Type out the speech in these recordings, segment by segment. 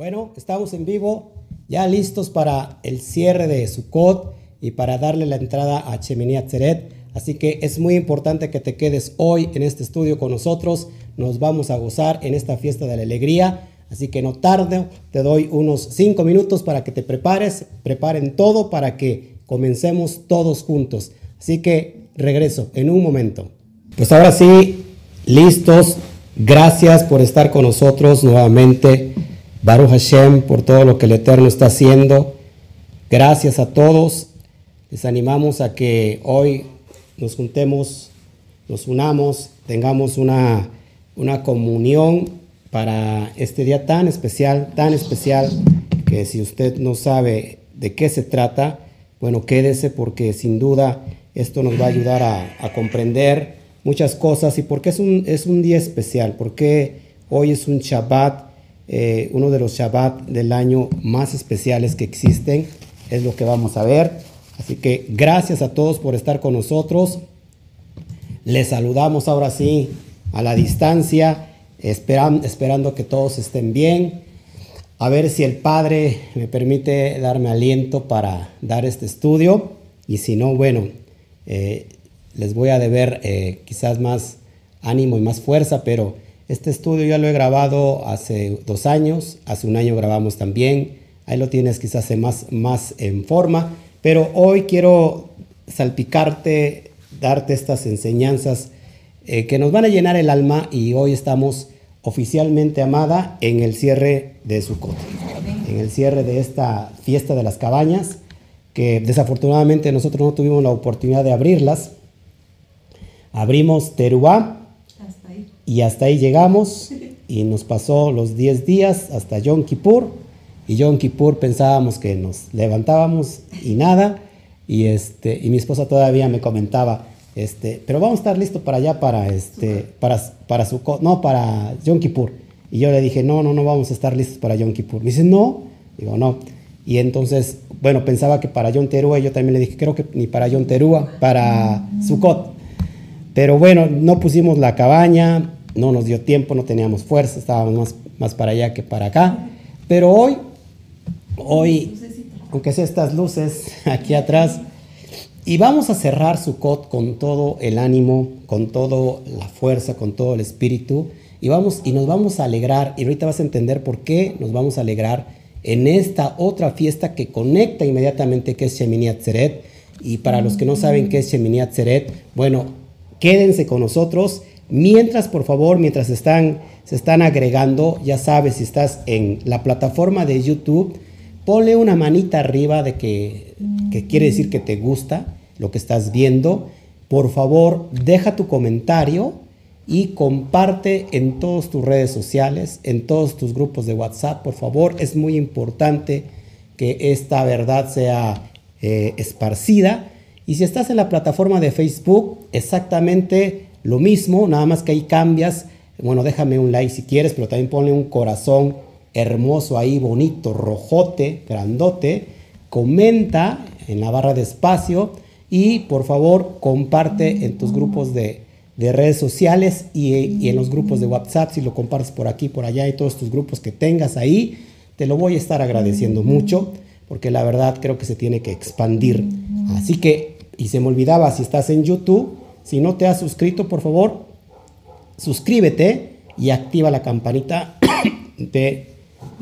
Bueno, estamos en vivo, ya listos para el cierre de Sukkot y para darle la entrada a Chemini Atzeret. Así que es muy importante que te quedes hoy en este estudio con nosotros. Nos vamos a gozar en esta fiesta de la alegría. Así que no tarde, te doy unos cinco minutos para que te prepares, preparen todo para que comencemos todos juntos. Así que regreso en un momento. Pues ahora sí, listos. Gracias por estar con nosotros nuevamente. Baruch Hashem por todo lo que el Eterno está haciendo. Gracias a todos. Les animamos a que hoy nos juntemos, nos unamos, tengamos una, una comunión para este día tan especial, tan especial, que si usted no sabe de qué se trata, bueno, quédese porque sin duda esto nos va a ayudar a, a comprender muchas cosas y porque es un, es un día especial, porque hoy es un Shabbat eh, uno de los Shabbat del año más especiales que existen. Es lo que vamos a ver. Así que gracias a todos por estar con nosotros. Les saludamos ahora sí a la distancia, esperando que todos estén bien. A ver si el Padre me permite darme aliento para dar este estudio. Y si no, bueno, eh, les voy a deber eh, quizás más ánimo y más fuerza, pero este estudio ya lo he grabado hace dos años, hace un año grabamos también, ahí lo tienes quizás más, más en forma, pero hoy quiero salpicarte, darte estas enseñanzas eh, que nos van a llenar el alma y hoy estamos oficialmente, amada, en el cierre de Sukkot, en el cierre de esta fiesta de las cabañas, que desafortunadamente nosotros no tuvimos la oportunidad de abrirlas. Abrimos Teruá, y hasta ahí llegamos y nos pasó los 10 días hasta Yom Kippur. Y Yom Kippur pensábamos que nos levantábamos y nada. Y, este, y mi esposa todavía me comentaba, este, pero vamos a estar listos para allá, para, este, para, para su, no, para Yom Kippur. Y yo le dije, no, no, no vamos a estar listos para Yom Kippur. Me dice, no. Digo, no. Y entonces, bueno, pensaba que para Yom Teruah, yo también le dije, creo que ni para Yom Teruah, para Sukkot. Pero bueno, no pusimos la cabaña, no nos dio tiempo, no teníamos fuerza, estábamos más, más para allá que para acá. Pero hoy, hoy, aunque sea estas luces aquí atrás, y vamos a cerrar Sukkot con todo el ánimo, con toda la fuerza, con todo el espíritu, y, vamos, y nos vamos a alegrar, y ahorita vas a entender por qué nos vamos a alegrar en esta otra fiesta que conecta inmediatamente que es Shemini Atzeret. Y para los que no saben qué es Shemini Atzeret, bueno, quédense con nosotros Mientras, por favor, mientras están, se están agregando, ya sabes, si estás en la plataforma de YouTube, ponle una manita arriba de que, que quiere decir que te gusta lo que estás viendo. Por favor, deja tu comentario y comparte en todas tus redes sociales, en todos tus grupos de WhatsApp. Por favor, es muy importante que esta verdad sea eh, esparcida. Y si estás en la plataforma de Facebook, exactamente lo mismo, nada más que ahí cambias. Bueno, déjame un like si quieres, pero también ponle un corazón hermoso ahí, bonito, rojote, grandote. Comenta en la barra de espacio y por favor comparte en tus grupos de, redes sociales y, y, en los grupos de WhatsApp, si lo compartes por aquí, por allá y todos tus grupos que tengas ahí, te lo voy a estar agradeciendo mucho porque la verdad creo que se tiene que expandir. Así que, y se me olvidaba, si estás en YouTube, si no te has suscrito, por favor, suscríbete y activa la campanita de,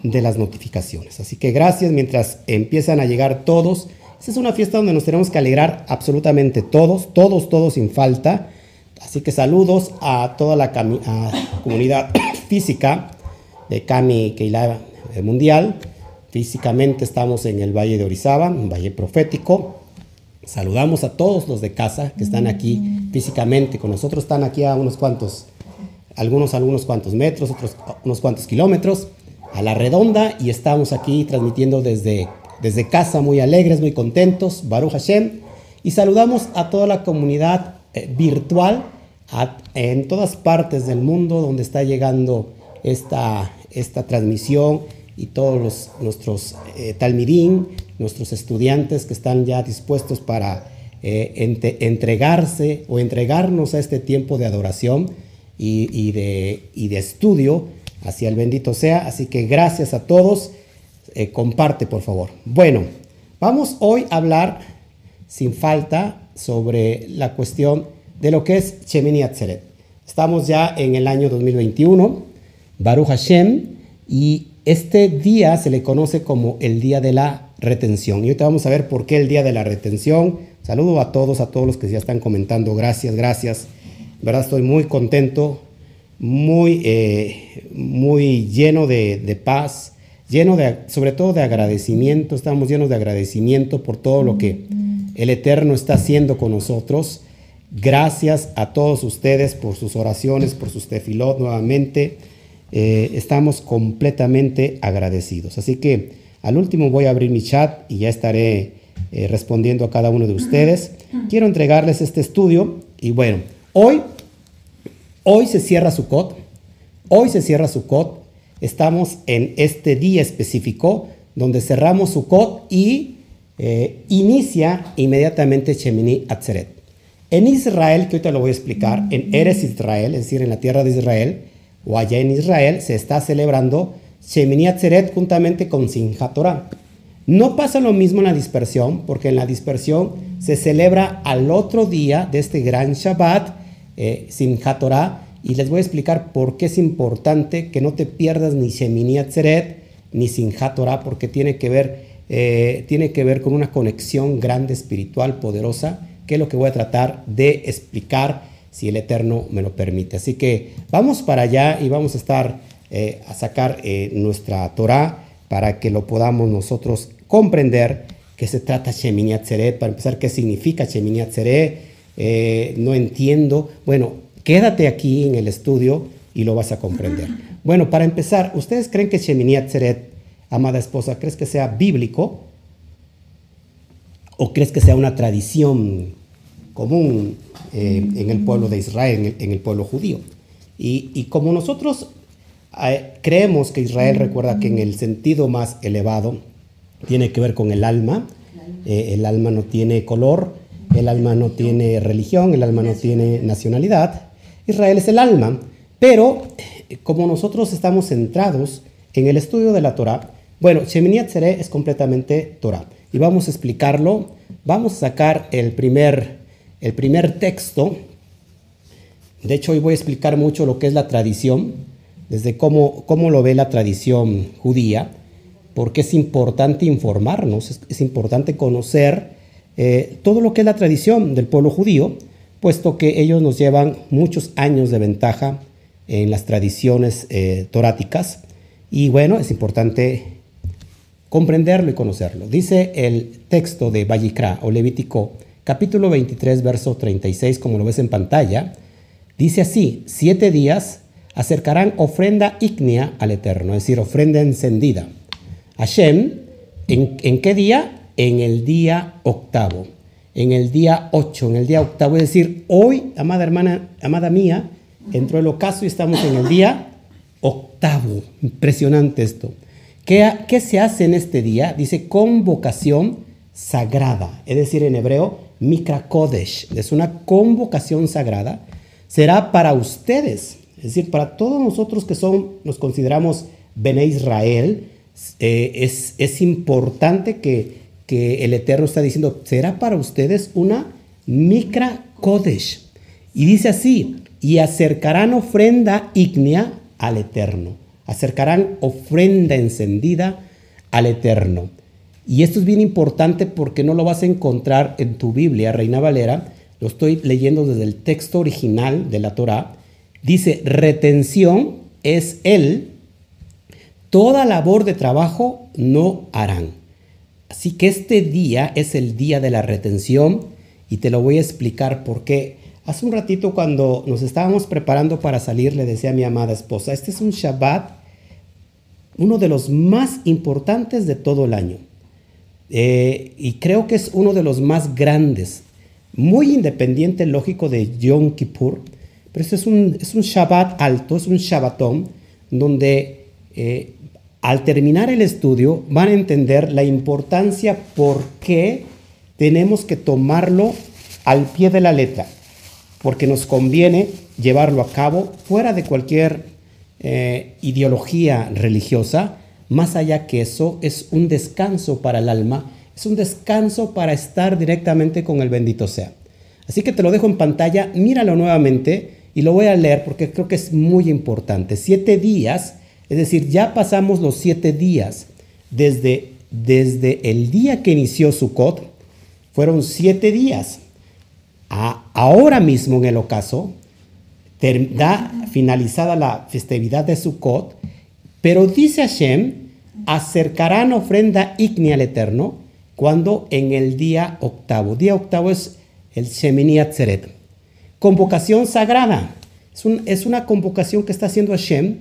las notificaciones. Así que gracias mientras empiezan a llegar todos. Esta es una fiesta donde nos tenemos que alegrar absolutamente todos, todos, todos sin falta. Así que saludos a toda la comunidad física de Kami Keila Mundial. Físicamente estamos en el Valle de Orizaba, un valle profético. Saludamos a todos los de casa que están aquí físicamente con nosotros. Están aquí a unos cuantos, algunos algunos cuantos metros, otros unos cuantos kilómetros a la redonda y estamos aquí transmitiendo desde, desde casa muy alegres, muy contentos, Baruch Hashem. Y saludamos a toda la comunidad eh, virtual en todas partes del mundo donde está llegando esta, esta transmisión y todos los, nuestros eh, talmirín, nuestros estudiantes que están ya dispuestos para eh, entregarse o entregarnos a este tiempo de adoración y, de, estudio hacia el bendito sea. Así que gracias a todos. Eh, comparte, por favor. Bueno, vamos hoy a hablar sin falta sobre la cuestión de lo que es Shemini Atzeret. Estamos ya en el año 2021, Baruch Hashem, y este día se le conoce como el día de la retención. Y ahorita vamos a ver por qué el día de la retención. Saludo a todos, a todos los que ya están comentando. Gracias, gracias. verdad estoy muy contento, muy, eh, muy lleno de, de, paz, lleno de, sobre todo de agradecimiento. Estamos llenos de agradecimiento por todo lo que el Eterno está haciendo con nosotros. Gracias a todos ustedes por sus oraciones, por sus tefilot nuevamente. Eh, estamos completamente agradecidos. Así que al último voy a abrir mi chat y ya estaré eh, respondiendo a cada uno de ustedes. Quiero entregarles este estudio y bueno, hoy, hoy se cierra su COT, hoy se cierra su COT, estamos en este día específico donde cerramos su COT y eh, inicia inmediatamente Shemini Atzeret. En Israel, que ahorita lo voy a explicar, en Eres Israel, es decir, en la tierra de Israel, o allá en Israel, se está celebrando Shemini Atzeret juntamente con Simchat Torah. No pasa lo mismo en la dispersión, porque en la dispersión se celebra al otro día de este gran Shabbat, eh, Torah, y les voy a explicar por qué es importante que no te pierdas ni Shemini Atzeret ni Simchat Torah, porque tiene que, ver, eh, tiene que ver con una conexión grande, espiritual, poderosa, que es lo que voy a tratar de explicar si el Eterno me lo permite. Así que vamos para allá y vamos a estar eh, a sacar eh, nuestra Torah para que lo podamos nosotros comprender que se trata Shemini Atzeret, para empezar, qué significa Shemini Atzeret, eh, no entiendo. Bueno, quédate aquí en el estudio y lo vas a comprender. Bueno, para empezar, ¿ustedes creen que Shemini Atzeret, amada esposa, crees que sea bíblico? ¿O crees que sea una tradición común en el pueblo de Israel, en el, pueblo judío? Y, y, como nosotros creemos que Israel recuerda que en el sentido más elevado tiene que ver con el alma. Eh, el alma no tiene color, el alma no tiene religión, el alma no tiene nacionalidad. Israel es el alma. Pero eh, como nosotros estamos centrados en el estudio de la Torah, bueno, Shemini Atzeret es completamente Torah. Y vamos a explicarlo. Vamos a sacar el primer, el primer texto. De hecho, hoy voy a explicar mucho lo que es la tradición desde cómo, cómo lo ve la tradición judía, porque es importante informarnos, es, importante conocer eh, todo lo que es la tradición del pueblo judío, puesto que ellos nos llevan muchos años de ventaja en las tradiciones eh, toráticas. Y bueno, es importante comprenderlo y conocerlo. Dice el texto de Vallicra o Levítico, capítulo 23, verso 36, como lo ves en pantalla, dice así, siete días acercarán ofrenda ígnea al Eterno, es decir, ofrenda encendida. Hashem, ¿en, ¿en qué día? En el día octavo, en el día ocho, en el día octavo, es decir, hoy, amada hermana, amada mía, entró el ocaso y estamos en el día octavo. Impresionante esto. ¿Qué, ¿Qué, se hace en este día? Dice convocación sagrada, es decir, en hebreo, Mikra Kodesh, es una convocación sagrada. Será para ustedes, es decir, para todos nosotros que son, nos consideramos Bene Israel, eh, es, es, importante que, que, el Eterno está diciendo, será para ustedes una Mikra Kodesh. Y dice así, y acercarán ofrenda ígnea al Eterno. Acercarán ofrenda encendida al Eterno. Y esto es bien importante porque no lo vas a encontrar en tu Biblia, Reina Valera. Lo estoy leyendo desde el texto original de la Torah Dice, retención es él, toda labor de trabajo no harán. Así que este día es el día de la retención y te lo voy a explicar por qué. Hace un ratito cuando nos estábamos preparando para salir le decía a mi amada esposa, este es un Shabbat, uno de los más importantes de todo el año. Eh, y creo que es uno de los más grandes, muy independiente, lógico, de Yom Kippur pero este es un, es un Shabbat alto, es un Shabbatón, donde eh, al terminar el estudio van a entender la importancia por qué tenemos que tomarlo al pie de la letra, porque nos conviene llevarlo a cabo fuera de cualquier eh, ideología religiosa, más allá que eso, es un descanso para el alma, es un descanso para estar directamente con el bendito sea. Así que te lo dejo en pantalla, míralo nuevamente y lo voy a leer porque creo que es muy importante. Siete días, es decir, ya pasamos los siete días desde, desde el día que inició Sukkot, fueron siete días. ahora mismo en el ocaso, da finalizada la festividad de Sukkot, pero dice Hashem, acercarán ofrenda ígnea al Eterno cuando en el día octavo. Día octavo es el Shemini Atzeret. Convocación sagrada. Es, una convocación que está haciendo Hashem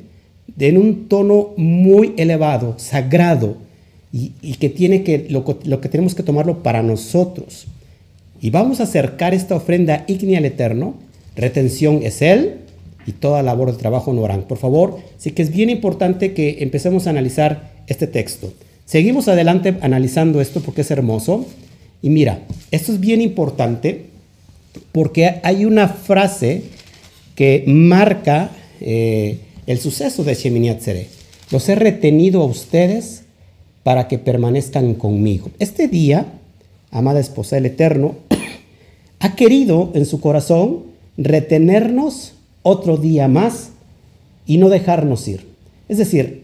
en un tono muy elevado, sagrado, y, que tiene que, lo, lo, que tenemos que tomarlo para nosotros. Y vamos a acercar esta ofrenda ígnea al Eterno. Retención es Él, y toda labor de trabajo no harán. Por favor, sí que es bien importante que empecemos a analizar este texto. Seguimos adelante analizando esto porque es hermoso. Y mira, esto es bien importante porque hay una frase que marca eh, el suceso de Shemini Atzeret. Los he retenido a ustedes para que permanezcan conmigo. Este día, amada esposa del Eterno, ha querido en su corazón retenernos otro día más y no dejarnos ir. Es decir,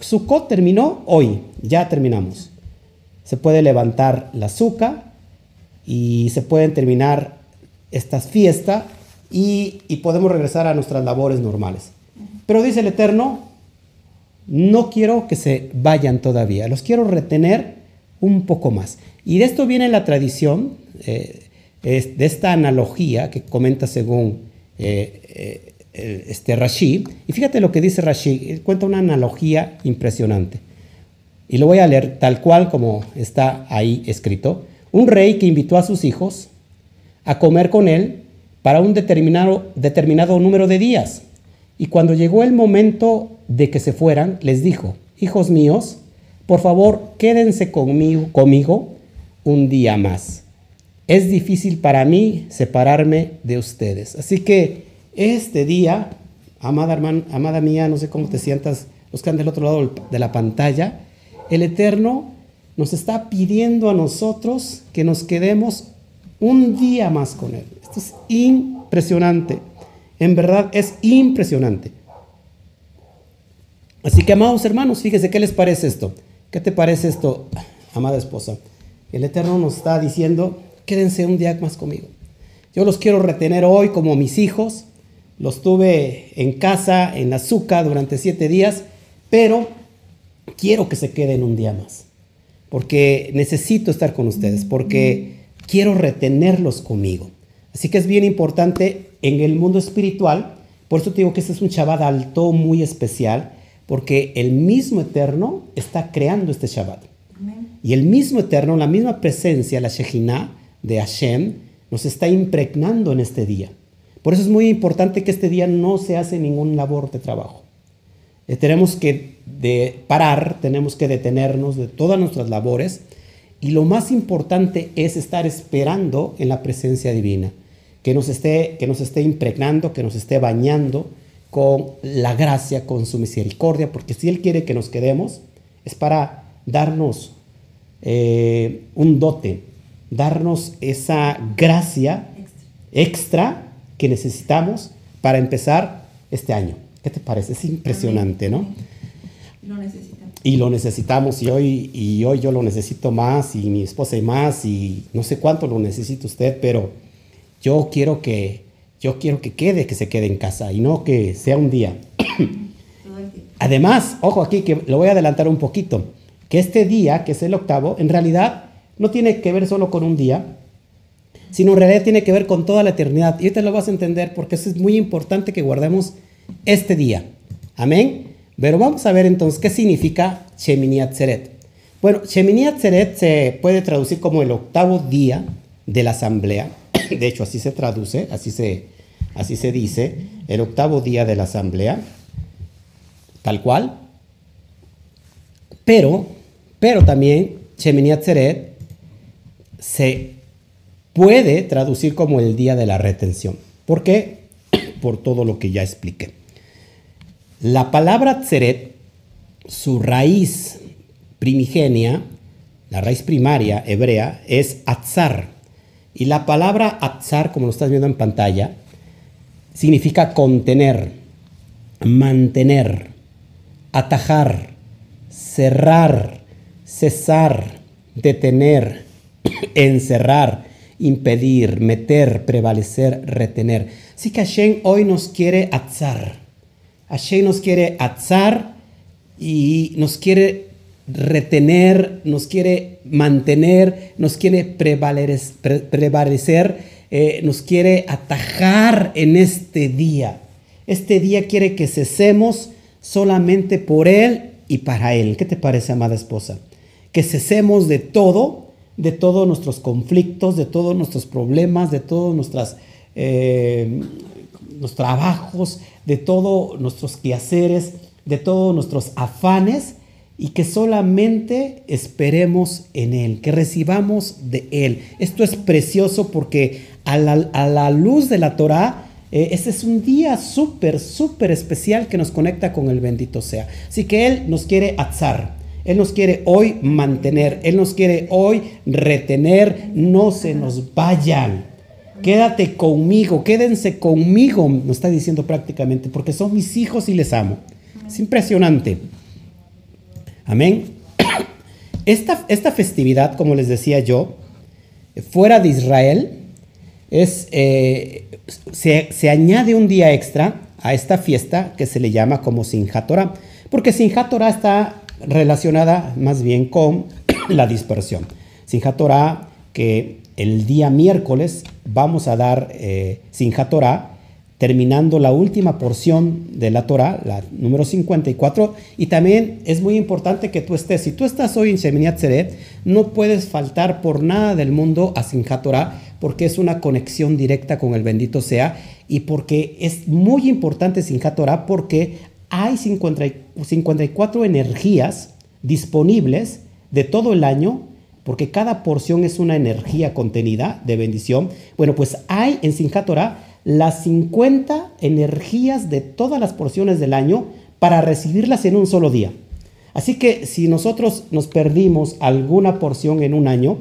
Sukkot terminó hoy, ya terminamos. Se puede levantar la azúcar y se pueden terminar estas fiestas y, podemos regresar a nuestras labores normales. Pero dice el Eterno, no quiero que se vayan todavía, los quiero retener un poco más. Y de esto viene la tradición, eh, de esta analogía que comenta según eh, eh, este. Y fíjate lo que dice Rashi, cuenta una analogía impresionante. Y lo voy a leer tal cual como está ahí escrito. Un rey que invitó a sus hijos a comer con él para un determinado, determinado número de días. Y cuando llegó el momento de que se fueran, les dijo, hijos míos, por favor, quédense conmigo, un día más. Es difícil para mí separarme de ustedes. Así que este día, amada, hermana, amada mía, no sé cómo te sientas, los que del otro lado de la pantalla, el Eterno nos está pidiendo a nosotros que nos quedemos un día más con Él. Esto es impresionante. En verdad es impresionante. Así que, amados hermanos, fíjese, ¿qué les parece esto? ¿Qué te parece esto, amada esposa? El Eterno nos está diciendo, quédense un día más conmigo. Yo los quiero retener hoy como mis hijos, los tuve en casa, en azúcar, durante siete días, pero quiero que se queden un día más, porque necesito estar con ustedes, porque quiero retenerlos conmigo. Así que es bien importante en el mundo espiritual, por eso te digo que este es un Shabbat alto muy especial, porque el mismo Eterno está creando este Shabbat. Y el mismo Eterno, la misma presencia, la Shejinah de Hashem, nos está impregnando en este día. Por eso es muy importante que este día no se hace ningún labor de trabajo. Eh, tenemos que de parar, tenemos que detenernos de todas nuestras labores y lo más importante es estar esperando en la presencia divina, que nos esté, que nos esté impregnando, que nos esté bañando con la gracia, con su misericordia, porque si Él quiere que nos quedemos, es para darnos eh, un dote, darnos esa gracia extra que necesitamos para empezar este año. ¿Qué te parece? Es impresionante, ¿no? Lo necesitamos. Y lo necesitamos y hoy, y hoy yo lo necesito más y mi esposa y más y no sé cuánto lo necesita usted, pero yo quiero que, yo quiero que quede, que se quede en casa y no que sea un día. Además, ojo aquí que lo voy a adelantar un poquito, que este día, que es el octavo, en realidad no tiene que ver solo con un día, sino en realidad tiene que ver con toda la eternidad. Y te lo vas a entender porque es muy importante que guardemos este día. Amén. Pero vamos a ver entonces qué significa Shemini Atzeret. Bueno, Shemini Atzeret se puede traducir como el octavo día de la asamblea. De hecho, así se traduce, así se, así se dice, el octavo día de la asamblea, tal cual. Pero, pero también Shemini Atzeret se puede traducir como el día de la retención. ¿Por qué? Por todo lo que ya expliqué. La palabra Tzeret, su raíz primigenia, la raíz primaria hebrea, es Atzar. Y la palabra Atzar, como lo estás viendo en pantalla, significa contener, mantener, atajar, cerrar, cesar, detener, encerrar, impedir, meter, prevalecer, retener. Así que Hashem hoy nos quiere atzar. Hashem nos quiere atzar y nos quiere retener, nos quiere mantener, nos quiere prevalecer, eh, nos quiere atajar en este día. Este día quiere que cesemos solamente por Él y para Él. ¿Qué te parece, amada esposa? Que cesemos de todo, de todos nuestros conflictos, de todos nuestros problemas, de todos nuestras, eh, trabajos, de todos nuestros quehaceres, de todos nuestros afanes y que solamente esperemos en Él, que recibamos de Él. Esto es precioso porque a la, luz de la Torah, eh, ese es un día súper, súper especial que nos conecta con el bendito sea. Así que Él nos quiere azar. Él nos quiere hoy mantener, Él nos quiere hoy retener, no se nos vayan. Quédate conmigo, quédense conmigo, nos está diciendo prácticamente, porque son mis hijos y les amo. Es impresionante. Amén. Esta, esta festividad, como les decía yo, fuera de Israel, es, eh, se, añade un día extra a esta fiesta que se le llama como Sinjat Torah, porque Sinjat Torah está relacionada más bien con la dispersión. Sinjat Torah, que el día miércoles vamos a dar eh, Sinjat Torah, terminando la última porción de la Torah, la número 54, y también es muy importante que tú estés, si tú estás hoy en Shemini Atzeret, no puedes faltar por nada del mundo a Sinjat Torah, porque es una conexión directa con el bendito sea, y porque es muy importante Sinjat Torah, porque hay 54 energías disponibles de todo el año, porque cada porción es una energía contenida de bendición. Bueno, pues hay en Sinjat Torah las 50 energías de todas las porciones del año para recibirlas en un solo día. Así que si nosotros nos perdimos alguna porción en un año,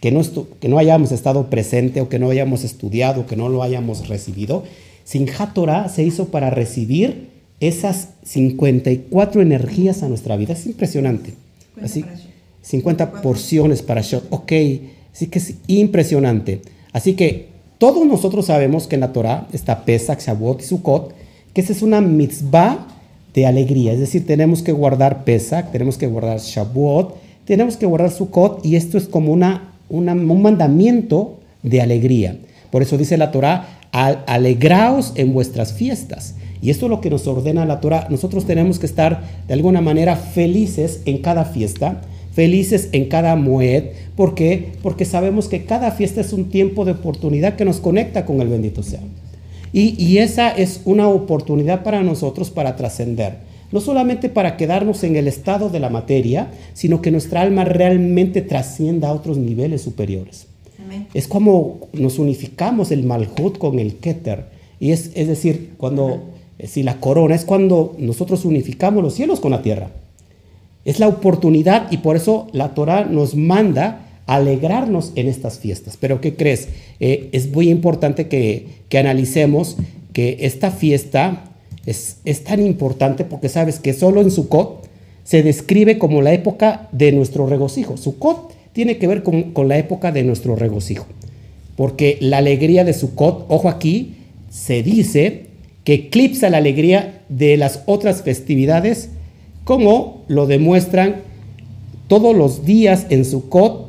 que no, que no hayamos estado presente o que no hayamos estudiado, que no lo hayamos recibido, Sinjat Torah se hizo para recibir esas 54 energías a nuestra vida. Es impresionante. Así, 50 porciones para Shot. Ok, así que es impresionante. Así que todos nosotros sabemos que en la Torah está Pesach, Shavuot y Sukkot, que esa es una mitzvah de alegría. Es decir, tenemos que guardar Pesach, tenemos que guardar Shavuot, tenemos que guardar Sukkot y esto es como una, un mandamiento de alegría. Por eso dice la Torah, alegraos en vuestras fiestas. Y esto es lo que nos ordena la Torah. Nosotros tenemos que estar de alguna manera felices en cada fiesta felices en cada mued. ¿Por qué? Porque sabemos que cada fiesta es un tiempo de oportunidad que nos conecta con el bendito sea. Y, esa es una oportunidad para nosotros para trascender. No solamente para quedarnos en el estado de la materia, sino que nuestra alma realmente trascienda a otros niveles superiores. Es como nos unificamos el Malhut con el Keter. Y es, es decir, cuando, si la corona, es cuando nosotros unificamos los cielos con la tierra. Es la oportunidad y por eso la Torah nos manda alegrarnos en estas fiestas. Pero ¿qué crees? Eh, es muy importante que, analicemos que esta fiesta es, es, tan importante porque sabes que solo en Sukkot se describe como la época de nuestro regocijo. Sukkot tiene que ver con, con la época de nuestro regocijo. Porque la alegría de Sukkot, ojo aquí, se dice que eclipsa la alegría de las otras festividades como lo demuestran todos los días en Sukkot,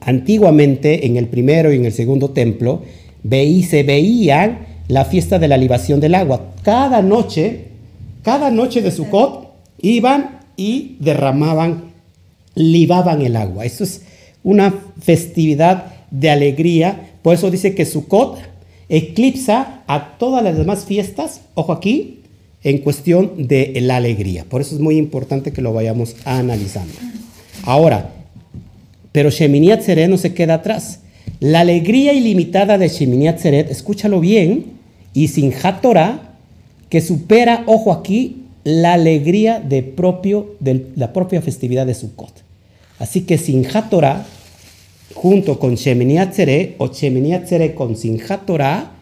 antiguamente en el primero y en el segundo templo, veí, se veía la fiesta de la libación del agua. Cada noche, cada noche de Sukkot, iban y derramaban, libaban el agua. Eso es una festividad de alegría. Por eso dice que Sukkot eclipsa a todas las demás fiestas, ojo aquí, en cuestión de la alegría. Por eso es muy importante que lo vayamos analizando. Ahora, pero Shemini Atzeret no se queda atrás. La alegría ilimitada de Shemini Atzeret, escúchalo bien, y sin que supera, ojo aquí, la alegría de, propio, de la propia festividad de Sukkot. Así que Torah, junto con Shemini Atzeret, o Shemini Atzeret con Torah,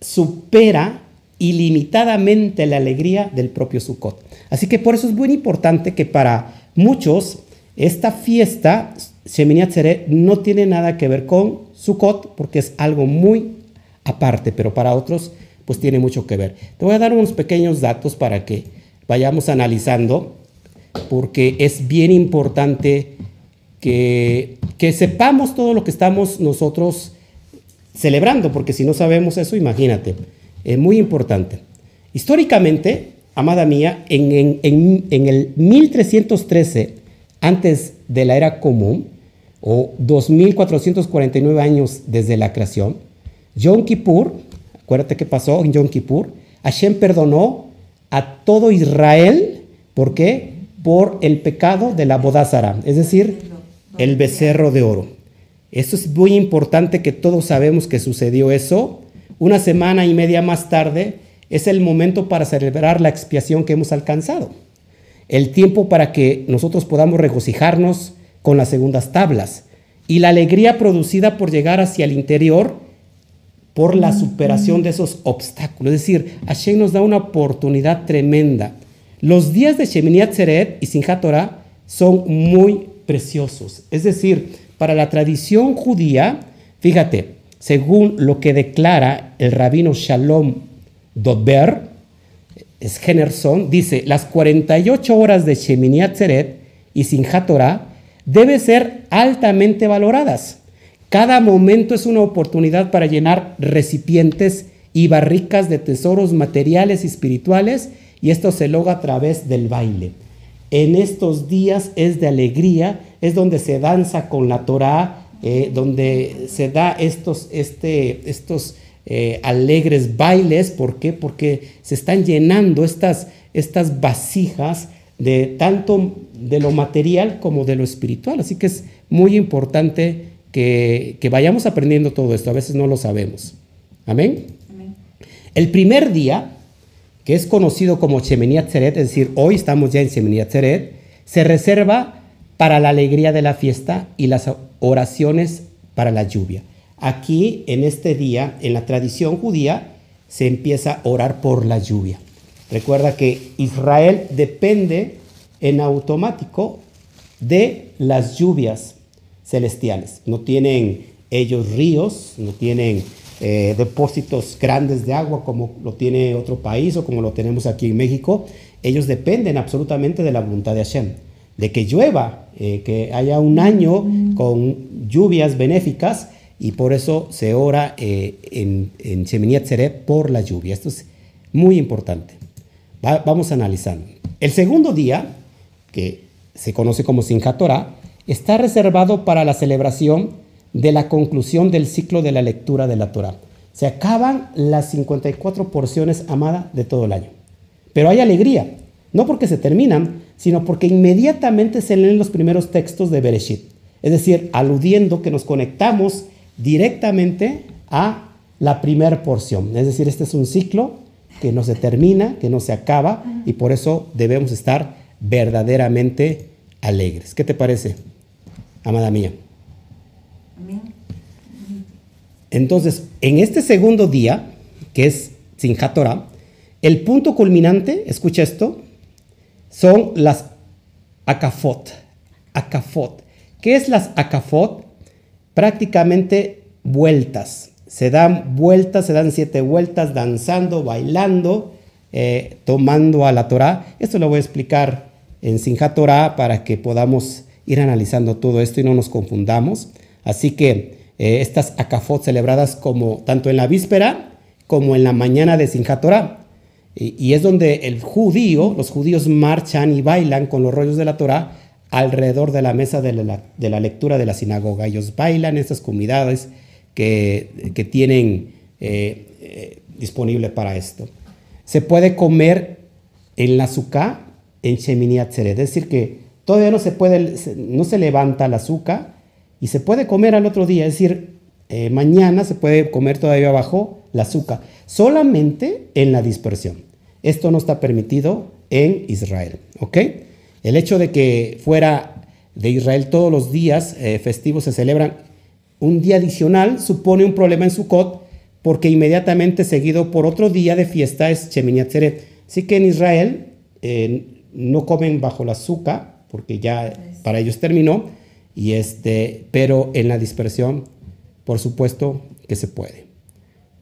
supera ilimitadamente la alegría del propio Sukkot. Así que por eso es muy importante que para muchos esta fiesta, Shemini Atzeret, no tiene nada que ver con Sukkot, porque es algo muy aparte, pero para otros pues tiene mucho que ver. Te voy a dar unos pequeños datos para que vayamos analizando, porque es bien importante que, que sepamos todo lo que estamos nosotros celebrando, porque si no sabemos eso, imagínate, es muy importante. Históricamente, amada mía, en, el 1313, antes de la era común, o 2449 años desde la creación, Yom Kippur, acuérdate qué pasó en Yom Kippur, Hashem perdonó a todo Israel, ¿por qué? Por el pecado de la bodázara, es decir, el becerro de oro. Esto es muy importante que todos sabemos que sucedió eso. Una semana y media más tarde es el momento para celebrar la expiación que hemos alcanzado. El tiempo para que nosotros podamos regocijarnos con las segundas tablas. Y la alegría producida por llegar hacia el interior por la superación de esos obstáculos. Es decir, Hashem nos da una oportunidad tremenda. Los días de Shemini Atzeret y Simchat Torah son muy preciosos. Es decir, para la tradición judía, fíjate, según lo que declara el rabino Shalom Dodber, es Generson, dice, las 48 horas de Shemini Atzeret y Simchat Torah deben ser altamente valoradas cada momento es una oportunidad para llenar recipientes y barricas de tesoros materiales y espirituales y esto se logra a través del baile. En estos días es de alegría, es donde se danza con la Torah, eh, donde se da estos, este, estos eh, alegres bailes. ¿Por qué? Porque se están llenando estas, estas vasijas de tanto de lo material como de lo espiritual. Así que es muy importante que, vayamos aprendiendo todo esto. A veces no lo sabemos. Amén. El primer día, que es conocido como Shemini Atzeret, es decir, hoy estamos ya en Shemini Atzeret, se reserva para la alegría de la fiesta y las oraciones para la lluvia. Aquí, en este día, en la tradición judía, se empieza a orar por la lluvia. Recuerda que Israel depende en automático de las lluvias celestiales. No tienen ellos ríos, no tienen eh, depósitos grandes de agua como lo tiene otro país o como lo tenemos aquí en México. Ellos dependen absolutamente de la voluntad de Hashem, de que llueva, eh, que haya un año con lluvias benéficas y por eso se ora eh, en, en Shemini por la lluvia. Esto es muy importante. vamos analizando. El segundo día, que se conoce como Simchat Torah, está reservado para la celebración de la conclusión del ciclo de la lectura de la Torah. Se acaban las 54 porciones amadas de todo el año. Pero hay alegría, no porque se terminan, sino porque inmediatamente se leen los primeros textos de Bereshit. Es decir, aludiendo que nos conectamos directamente a la primera porción. Es decir, este es un ciclo que no se termina, que no se acaba, y por eso debemos estar verdaderamente alegres. ¿Qué te parece? amada mía. Entonces, en este segundo día, que es Simchat Torah, el punto culminante, escucha esto, son las akafot. Akafot. ¿Qué es las akafot? Prácticamente vueltas. Se dan vueltas, se dan siete vueltas, danzando, bailando, eh, tomando a la Torah. Esto lo voy a explicar en Simchat Torah para que podamos ir analizando todo esto y no nos confundamos. Así que eh, estas acafot celebradas como tanto en la víspera como en la mañana de Simchat Torah. Y, es donde el judío, los judíos marchan y bailan con los rollos de la Torah alrededor de la mesa de la, lectura de la sinagoga. Ellos bailan estas comunidades que, que tienen eh, eh, disponible para esto. Se puede comer en la azúcar en Shemini es decir, que Todavía no se puede, no se levanta el azúcar y se puede comer al otro día, es decir, eh, mañana se puede comer todavía abajo la azúcar, solamente en la dispersión. Esto no está permitido en Israel, ¿ok? El hecho de que fuera de Israel todos los días eh, festivos se celebran un día adicional supone un problema en Sukkot porque inmediatamente seguido por otro día de fiesta es Shemini Atzeret. Así que en Israel eh, no comen bajo la azúcar porque ya para ellos terminó, y este, pero en la dispersión, por supuesto que se puede.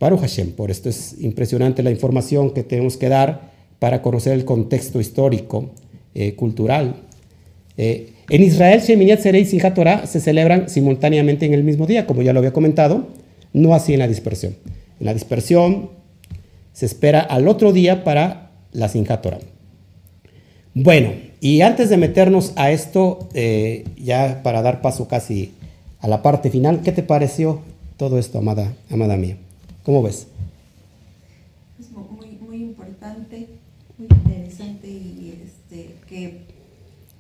Baruch Hashem, por esto es impresionante la información que tenemos que dar para conocer el contexto histórico, eh, cultural. Eh, en Israel, Shemini Atzeret y Torah se celebran simultáneamente en el mismo día, como ya lo había comentado, no así en la dispersión. En la dispersión se espera al otro día para la Simchat Torah. Bueno, y antes de meternos a esto, eh, ya para dar paso casi a la parte final, ¿qué te pareció todo esto, amada, amada mía? ¿Cómo ves? Es muy, muy importante, muy interesante y este, que,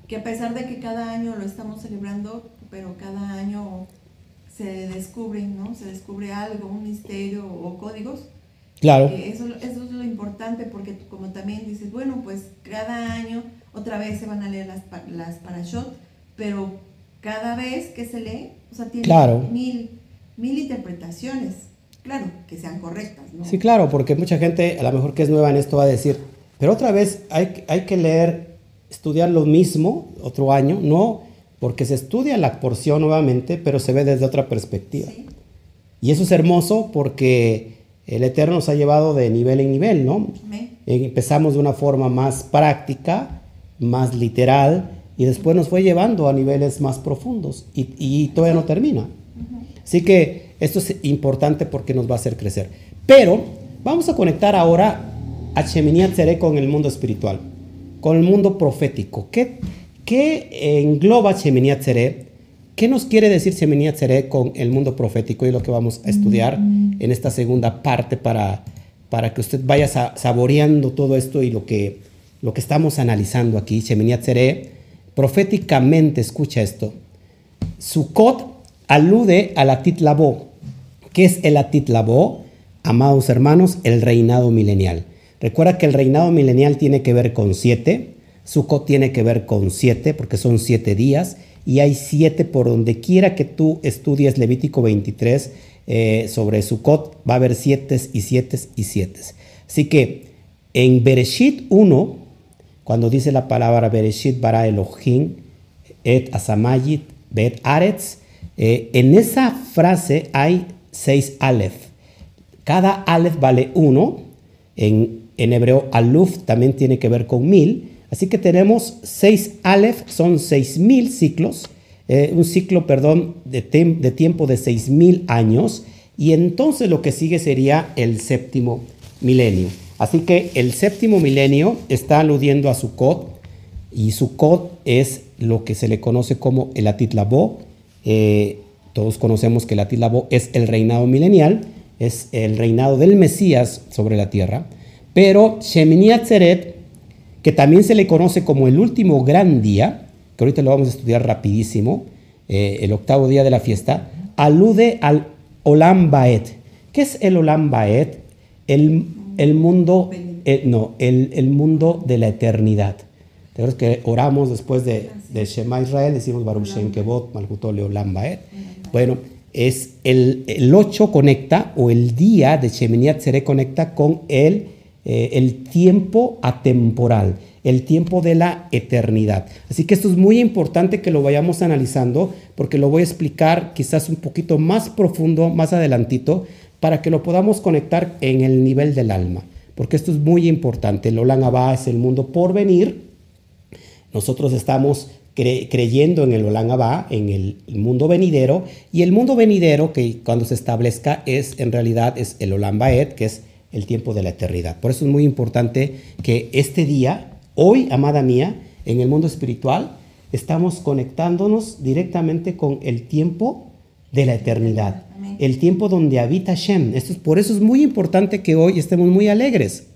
que a pesar de que cada año lo estamos celebrando, pero cada año se descubre, ¿no? Se descubre algo, un misterio o códigos Claro. Eso, eso, es lo importante porque como también dices, bueno, pues cada año otra vez se van a leer las, las parashot, pero cada vez que se lee, o sea, tiene mil, mil interpretaciones. Claro, que sean correctas. ¿no? Sí, claro, porque mucha gente, a lo mejor que es nueva en esto, va a decir, pero otra vez hay, hay que leer, estudiar lo mismo otro año, no, porque se estudia la porción nuevamente, pero se ve desde otra perspectiva. Y eso es hermoso porque el Eterno nos ha llevado de nivel en nivel, ¿no? Empezamos de una forma más práctica, más literal, y después nos fue llevando a niveles más profundos, y, todavía no termina. Así que esto es importante porque nos va a hacer crecer. Pero vamos a conectar ahora a Sheminiat Tzere con el mundo espiritual, con el mundo profético. ¿Qué, qué engloba Sheminiat Tzere? ¿Qué nos quiere decir Sheminiat Tzere con el mundo profético y lo que vamos a estudiar en esta segunda parte para, para que usted vaya saboreando todo esto y lo que, lo que estamos analizando aquí? Sheminiat Tzere, proféticamente escucha esto. Sukkot alude al Atit Labo. ¿Qué es el Atit Labo? Amados hermanos, el reinado milenial. Recuerda que el reinado milenial tiene que ver con siete, Sukkot tiene que ver con siete, porque son siete días, y hay siete por donde quiera que tú estudies Levítico 23 eh, sobre Sukkot, va a haber siete y siete y siete. Así que en Bereshit 1, cuando dice la palabra Bereshit bara Elohim, et asamayit, bet aretz, eh, en esa frase hay seis alef. Cada alef vale uno. En, en hebreo, aluf también tiene que ver con mil. Así que tenemos 6 Aleph, son 6.000 ciclos, eh, un ciclo, perdón, de, de tiempo de 6.000 años, y entonces lo que sigue sería el séptimo milenio. Así que el séptimo milenio está aludiendo a Sukkot, y Sukkot es lo que se le conoce como el Atitlabó. Eh, todos conocemos que el Atitlabó es el reinado milenial, es el reinado del Mesías sobre la tierra, pero Shemini Atzeret que también se le conoce como el último gran día, que ahorita lo vamos a estudiar rapidísimo, eh, el octavo día de la fiesta, alude al Olam Baet. ¿Qué es el Olam Baet? El, el mundo, eh, no, el, el, mundo de la eternidad. ¿Te que oramos después de, Shema Israel? Decimos Baruch Shem Kevot, Olam Baet. Bueno, es el, el 8 conecta, o el día de Sheminiat Seré conecta con el eh, el tiempo atemporal, el tiempo de la eternidad. Así que esto es muy importante que lo vayamos analizando porque lo voy a explicar quizás un poquito más profundo, más adelantito, para que lo podamos conectar en el nivel del alma. Porque esto es muy importante. El Olan Abba es el mundo por venir. Nosotros estamos creyendo en el Olan Abba, en el, mundo venidero, y el mundo venidero que cuando se establezca es en realidad es el Olan Baet, que es el tiempo de la eternidad. Por eso es muy importante que este día, hoy, amada mía, en el mundo espiritual, estamos conectándonos directamente con el tiempo de la eternidad, el tiempo donde habita Shem. Esto es, por eso es muy importante que hoy estemos muy alegres.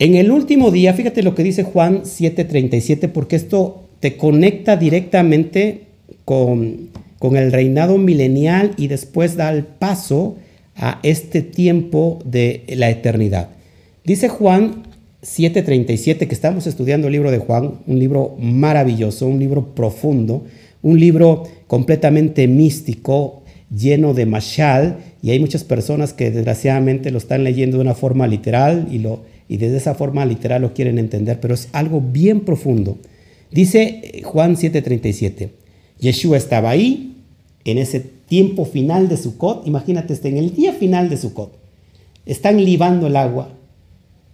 En el último día, fíjate lo que dice Juan 7:37, porque esto te conecta directamente con, con el reinado milenial y después da el paso a este tiempo de la eternidad. Dice Juan 7:37 que estamos estudiando el libro de Juan, un libro maravilloso, un libro profundo, un libro completamente místico, lleno de mashal, y hay muchas personas que desgraciadamente lo están leyendo de una forma literal y, lo, y desde esa forma literal lo quieren entender, pero es algo bien profundo. Dice eh, Juan 7:37, Yeshua estaba ahí en ese tiempo final de Sukkot, imagínate, está en el día final de Sukkot, están libando el agua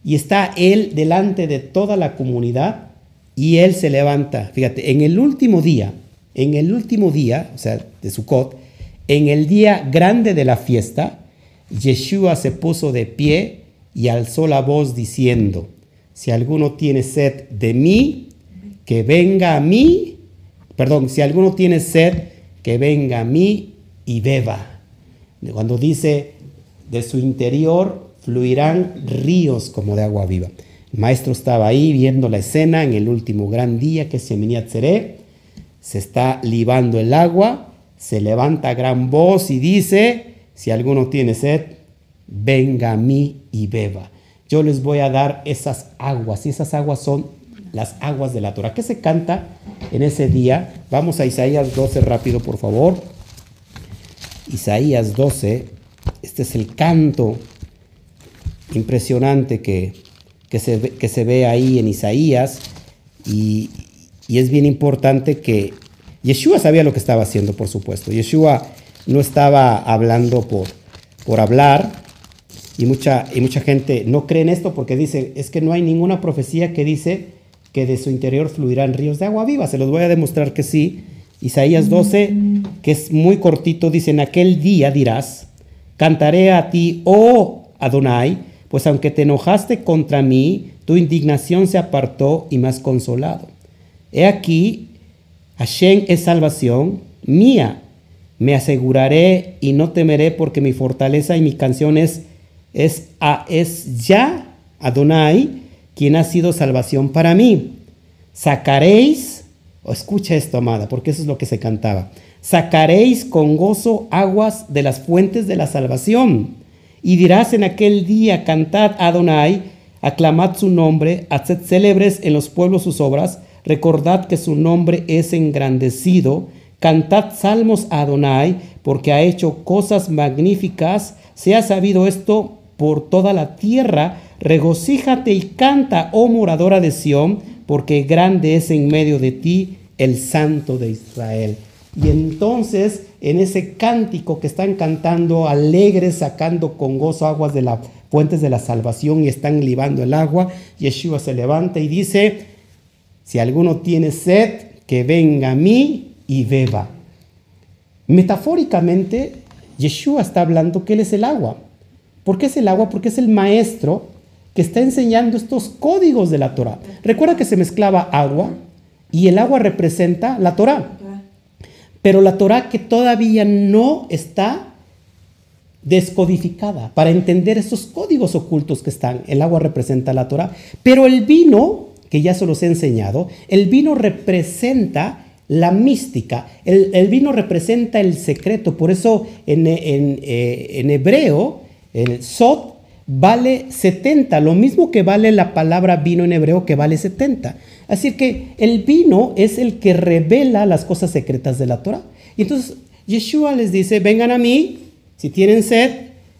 y está él delante de toda la comunidad y él se levanta, fíjate, en el último día, en el último día, o sea, de Sukkot, en el día grande de la fiesta, Yeshua se puso de pie y alzó la voz diciendo, si alguno tiene sed de mí, que venga a mí, perdón, si alguno tiene sed, que venga a mí y beba. Cuando dice, de su interior fluirán ríos como de agua viva. El maestro estaba ahí viendo la escena en el último gran día que es Shemini Se está libando el agua, se levanta gran voz y dice, si alguno tiene sed, venga a mí y beba. Yo les voy a dar esas aguas y esas aguas son las aguas de la Torah. ¿Qué se canta en ese día? Vamos a Isaías 12 rápido, por favor. Isaías 12, este es el canto impresionante que, que, se, que se ve ahí en Isaías y, y es bien importante que Yeshua sabía lo que estaba haciendo, por supuesto. Yeshua no estaba hablando por, por hablar, y mucha, y mucha gente no cree en esto porque dice, es que no hay ninguna profecía que dice que de su interior fluirán ríos de agua viva. Se los voy a demostrar que sí. Isaías 12, que es muy cortito, dice, en aquel día dirás, cantaré a ti, oh Adonai, pues aunque te enojaste contra mí, tu indignación se apartó y me has consolado. He aquí, Hashem es salvación mía. Me aseguraré y no temeré porque mi fortaleza y mi canción es, es, es ya Adonai quien ha sido salvación para mí. Sacaréis, o escucha esto, amada, porque eso es lo que se cantaba. Sacaréis con gozo aguas de las fuentes de la salvación. Y dirás en aquel día, cantad Adonai, aclamad su nombre, haced célebres en los pueblos sus obras, recordad que su nombre es engrandecido, cantad salmos a Adonai, porque ha hecho cosas magníficas, se ha sabido esto por toda la tierra, regocíjate y canta, oh moradora de Sión, porque grande es en medio de ti el Santo de Israel. Y entonces, en ese cántico que están cantando alegres, sacando con gozo aguas de las fuentes de la salvación y están libando el agua, Yeshua se levanta y dice, si alguno tiene sed, que venga a mí y beba. Metafóricamente, Yeshua está hablando que Él es el agua. ¿Por qué es el agua? Porque es el maestro que está enseñando estos códigos de la Torah. Recuerda que se mezclaba agua y el agua representa la Torah. Pero la Torah que todavía no está descodificada para entender esos códigos ocultos que están. El agua representa la Torah. Pero el vino, que ya se los he enseñado, el vino representa la mística. El, vino representa el secreto. Por eso en, eh, en hebreo, el sot vale 70, lo mismo que vale la palabra vino en hebreo que vale 70. Así que el vino es el que revela las cosas secretas de la Torah. Y entonces Yeshua les dice, vengan a mí, si tienen sed,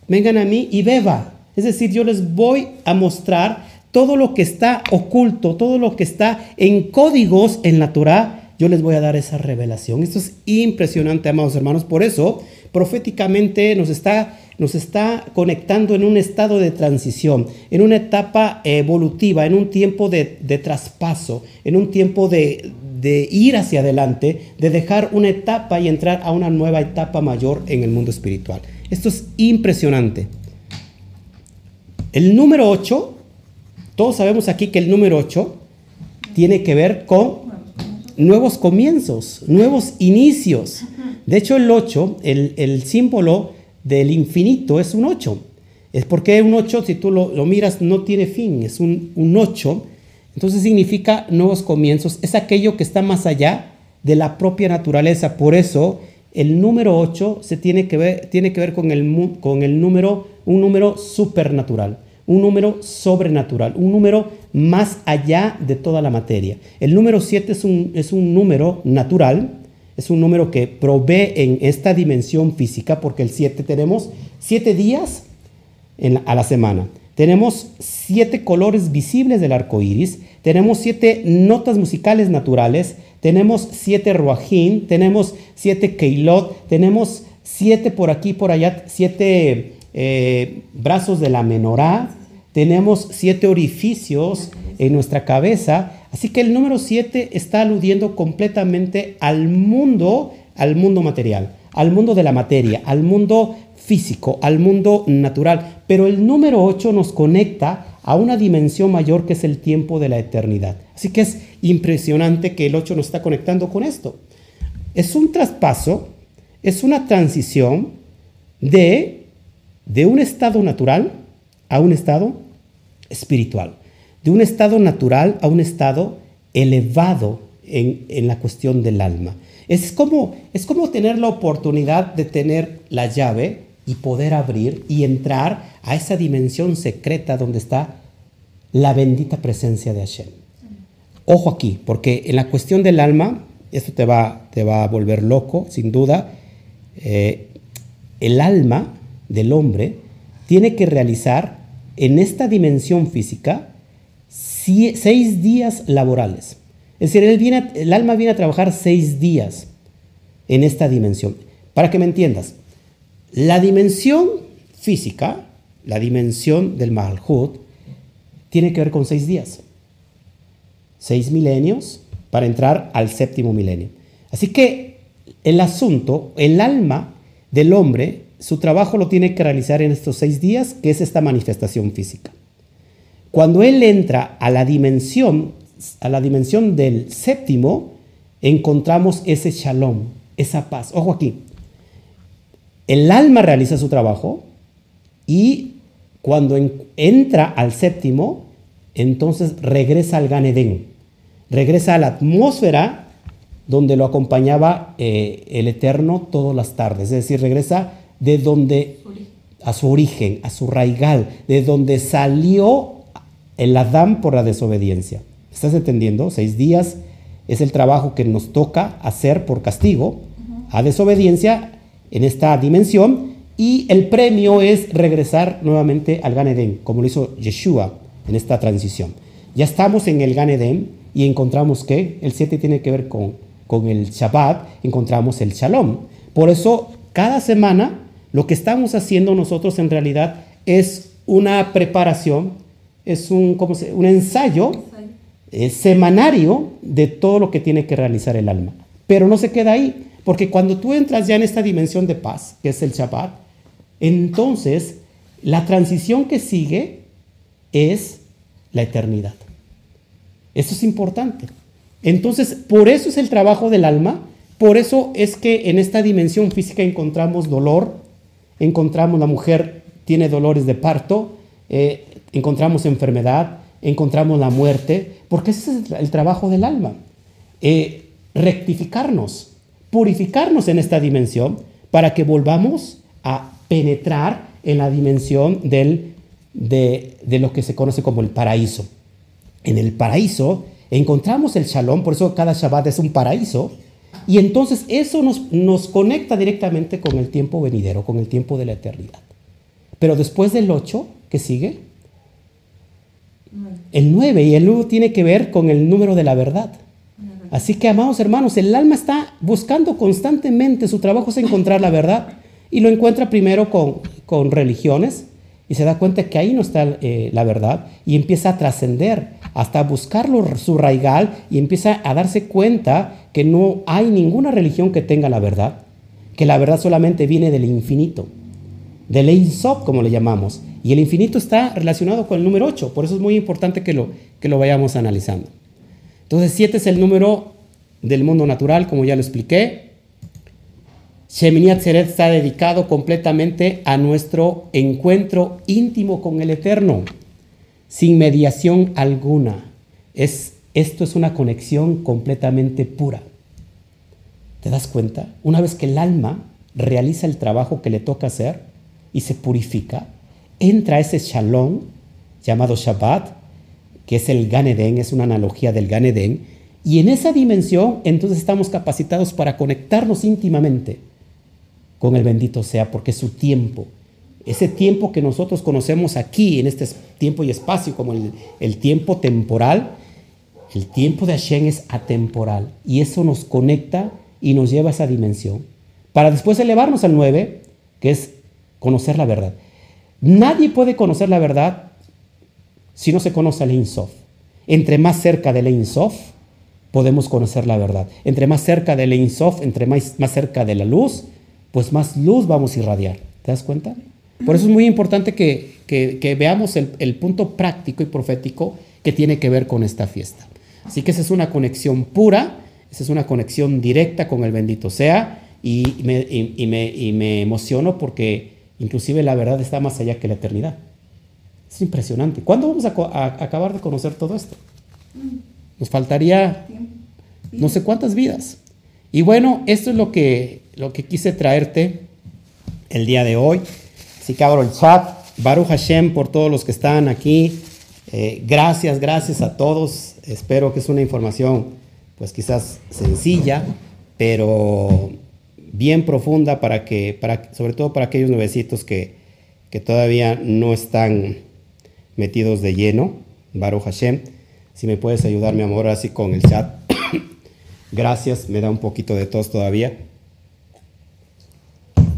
vengan a mí y beba. Es decir, yo les voy a mostrar todo lo que está oculto, todo lo que está en códigos en la Torah, yo les voy a dar esa revelación. Esto es impresionante, amados hermanos. Por eso, proféticamente nos está nos está conectando en un estado de transición, en una etapa evolutiva, en un tiempo de, traspaso, en un tiempo de, de, ir hacia adelante, de dejar una etapa y entrar a una nueva etapa mayor en el mundo espiritual. Esto es impresionante. El número 8, todos sabemos aquí que el número 8 tiene que ver con nuevos comienzos, nuevos inicios. De hecho, el 8, el, el símbolo del infinito es un 8. Es porque un 8, si tú lo, miras, no tiene fin, es un, un 8. Entonces significa nuevos comienzos, es aquello que está más allá de la propia naturaleza. Por eso el número 8 se tiene que ver, tiene que ver con, el, con el número, un número supernatural, un número sobrenatural, un número más allá de toda la materia. El número 7 es un, es un número natural, es un número que provee en esta dimensión física, porque el 7 tenemos 7 días a la semana. Tenemos siete colores visibles del arco iris, tenemos siete notas musicales naturales, tenemos siete ruajín, tenemos siete keilot, tenemos siete por aquí, por allá, siete eh, brazos de la menorá, tenemos siete orificios en nuestra cabeza. Así que el número siete está aludiendo completamente al mundo, al mundo material, al mundo de la materia, al mundo físico, al mundo natural. Pero el número 8 nos conecta a una dimensión mayor que es el tiempo de la eternidad. Así que es impresionante que el 8 nos está conectando con esto. Es un traspaso, es una transición de, de un estado natural a un estado espiritual, de un estado natural a un estado elevado en, la cuestión del alma. Es como, es como tener la oportunidad de tener la llave y poder abrir y entrar a esa dimensión secreta donde está la bendita presencia de Hashem. Ojo aquí, porque en la cuestión del alma, esto te va, te va a volver loco, sin duda. Eh, el alma del hombre tiene que realizar en esta dimensión física seis días laborales. Es decir, el alma viene a trabajar seis días en esta dimensión. Para que me entiendas, la dimensión física, la dimensión del Malhut, tiene que ver con seis días, seis milenios para entrar al séptimo milenio. Así que el asunto, el alma del hombre, su trabajo lo tiene que realizar en estos seis días, que es esta manifestación física. Cuando él entra a la dimensión, a la dimensión del séptimo, encontramos ese shalom, esa paz. Ojo aquí, el alma realiza su trabajo y cuando entra al séptimo, entonces regresa al Gan regresa a la atmósfera donde lo acompañaba eh, el Eterno todas las tardes, es decir, regresa de donde a su origen, a su raigal, de donde salió el Adán por la desobediencia. ¿Estás entendiendo? Seis días es el trabajo que nos toca hacer por castigo a desobediencia en esta dimensión y el premio es regresar nuevamente al Gan Eden, como lo hizo Yeshua en esta transición. Ya estamos en el Gan Eden y encontramos que el 7 tiene que ver con, con el Shabbat, encontramos el Shalom. Por eso, cada semana lo que estamos haciendo nosotros en realidad es una preparación, es un, ¿cómo se, un ensayo eh, semanario de todo lo que tiene que realizar el alma. Pero no se queda ahí, porque cuando tú entras ya en esta dimensión de paz, que es el Shabbat, entonces la transición que sigue es la eternidad. Eso es importante. Entonces, por eso es el trabajo del alma, por eso es que en esta dimensión física encontramos dolor, encontramos la mujer tiene dolores de parto, eh, encontramos enfermedad, encontramos la muerte, porque ese es el trabajo del alma. Eh, rectificarnos, purificarnos en esta dimensión para que volvamos a penetrar en la dimensión del, de, lo que se conoce como el paraíso. En el paraíso encontramos el shalom, por eso cada Shabbat es un paraíso, y entonces eso nos, nos conecta directamente con el tiempo venidero, con el tiempo de la eternidad. Pero después del 8, ¿qué sigue? El 9, y el 9 tiene que ver con el número de la verdad. Así que, amados hermanos, el alma está buscando constantemente, su trabajo es encontrar la verdad y lo encuentra primero con, con religiones y se da cuenta que ahí no está eh, la verdad y empieza a trascender hasta buscarlo su raigal y empieza a darse cuenta que no hay ninguna religión que tenga la verdad, que la verdad solamente viene del infinito, del Ein como le llamamos. Y el infinito está relacionado con el número 8, por eso es muy importante que lo, que lo vayamos analizando. Entonces 7 es el número del mundo natural, como ya lo expliqué. Shemini Atzeret está dedicado completamente a nuestro encuentro íntimo con el Eterno, sin mediación alguna. Es, esto es una conexión completamente pura. ¿Te das cuenta? Una vez que el alma realiza el trabajo que le toca hacer y se purifica, entra ese shalom llamado Shabbat, que es el Ganedén, es una analogía del Ganedén, y en esa dimensión entonces estamos capacitados para conectarnos íntimamente con el bendito sea, porque su tiempo. Ese tiempo que nosotros conocemos aquí, en este tiempo y espacio, como el, el tiempo temporal, el tiempo de Hashem es atemporal y eso nos conecta y nos lleva a esa dimensión. Para después elevarnos al 9, que es conocer la verdad. Nadie puede conocer la verdad si no se conoce al Insof. Entre más cerca del Insof, podemos conocer la verdad. Entre más cerca del Insof, entre más, más cerca de la luz, pues más luz vamos a irradiar. ¿Te das cuenta? Por eso es muy importante que, veamos el, el, punto práctico y profético que tiene que ver con esta fiesta. Así que esa es una conexión pura, esa es una conexión directa con el bendito sea y me, y, me, y me emociono porque inclusive la verdad está más allá que la eternidad. Es impresionante. ¿Cuándo vamos a, acabar de conocer todo esto? Nos faltaría no sé cuántas vidas. Y bueno, esto es lo que, lo que quise traerte el día de hoy. Así que abro el chat. Baruch Hashem por todos los que están aquí. Eh, gracias, gracias a todos. Espero que es una información, pues quizás sencilla, pero bien profunda para que, para, sobre todo para aquellos nuevecitos que, que todavía no están metidos de lleno. Baruch Hashem, si me puedes ayudar, mi amor, así con el chat. Gracias, me da un poquito de tos todavía.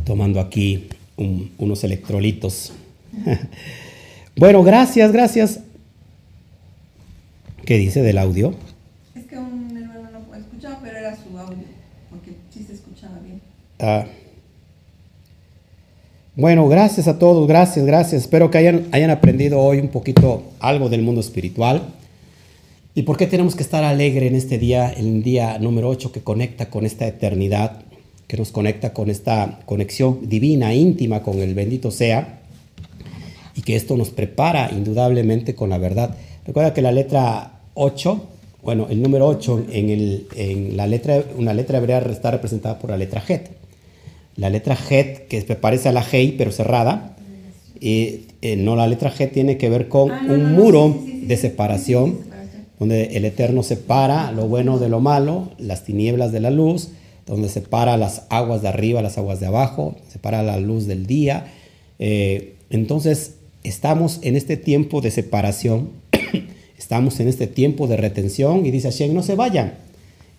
Tomando aquí unos electrolitos. bueno, gracias, gracias. ¿Qué dice del audio? Es que un hermano no escuchaba, pero era su audio, porque sí se escuchaba bien. Ah. Bueno, gracias a todos, gracias, gracias. Espero que hayan, hayan aprendido hoy un poquito algo del mundo espiritual. ¿Y por qué tenemos que estar alegre en este día, el día número 8 que conecta con esta eternidad, que nos conecta con esta conexión divina, íntima con el bendito sea? Y que esto nos prepara indudablemente con la verdad. Recuerda que la letra 8, bueno, el número 8 en, el, en la letra, una letra hebrea está representada por la letra Het la letra Het, que parece a la Hei, pero cerrada, y eh, no, la letra G tiene que ver con ah, un muro de separación, donde el Eterno separa lo bueno de lo malo, las tinieblas de la luz, donde separa las aguas de arriba, las aguas de abajo, separa la luz del día. Eh, entonces, estamos en este tiempo de separación, estamos en este tiempo de retención, y dice Hashem, no se vayan,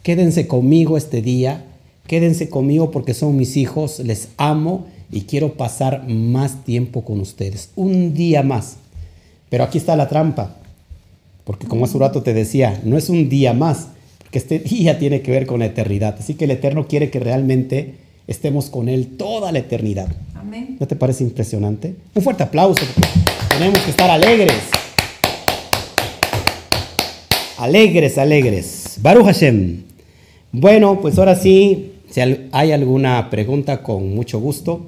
quédense conmigo este día Quédense conmigo porque son mis hijos, les amo y quiero pasar más tiempo con ustedes, un día más. Pero aquí está la trampa, porque como hace un rato te decía, no es un día más, porque este día tiene que ver con la eternidad. Así que el Eterno quiere que realmente estemos con Él toda la eternidad. Amén. ¿No te parece impresionante? Un fuerte aplauso. Tenemos que estar alegres. Alegres, alegres. Baruch Hashem. Bueno, pues ahora sí, si hay alguna pregunta, con mucho gusto.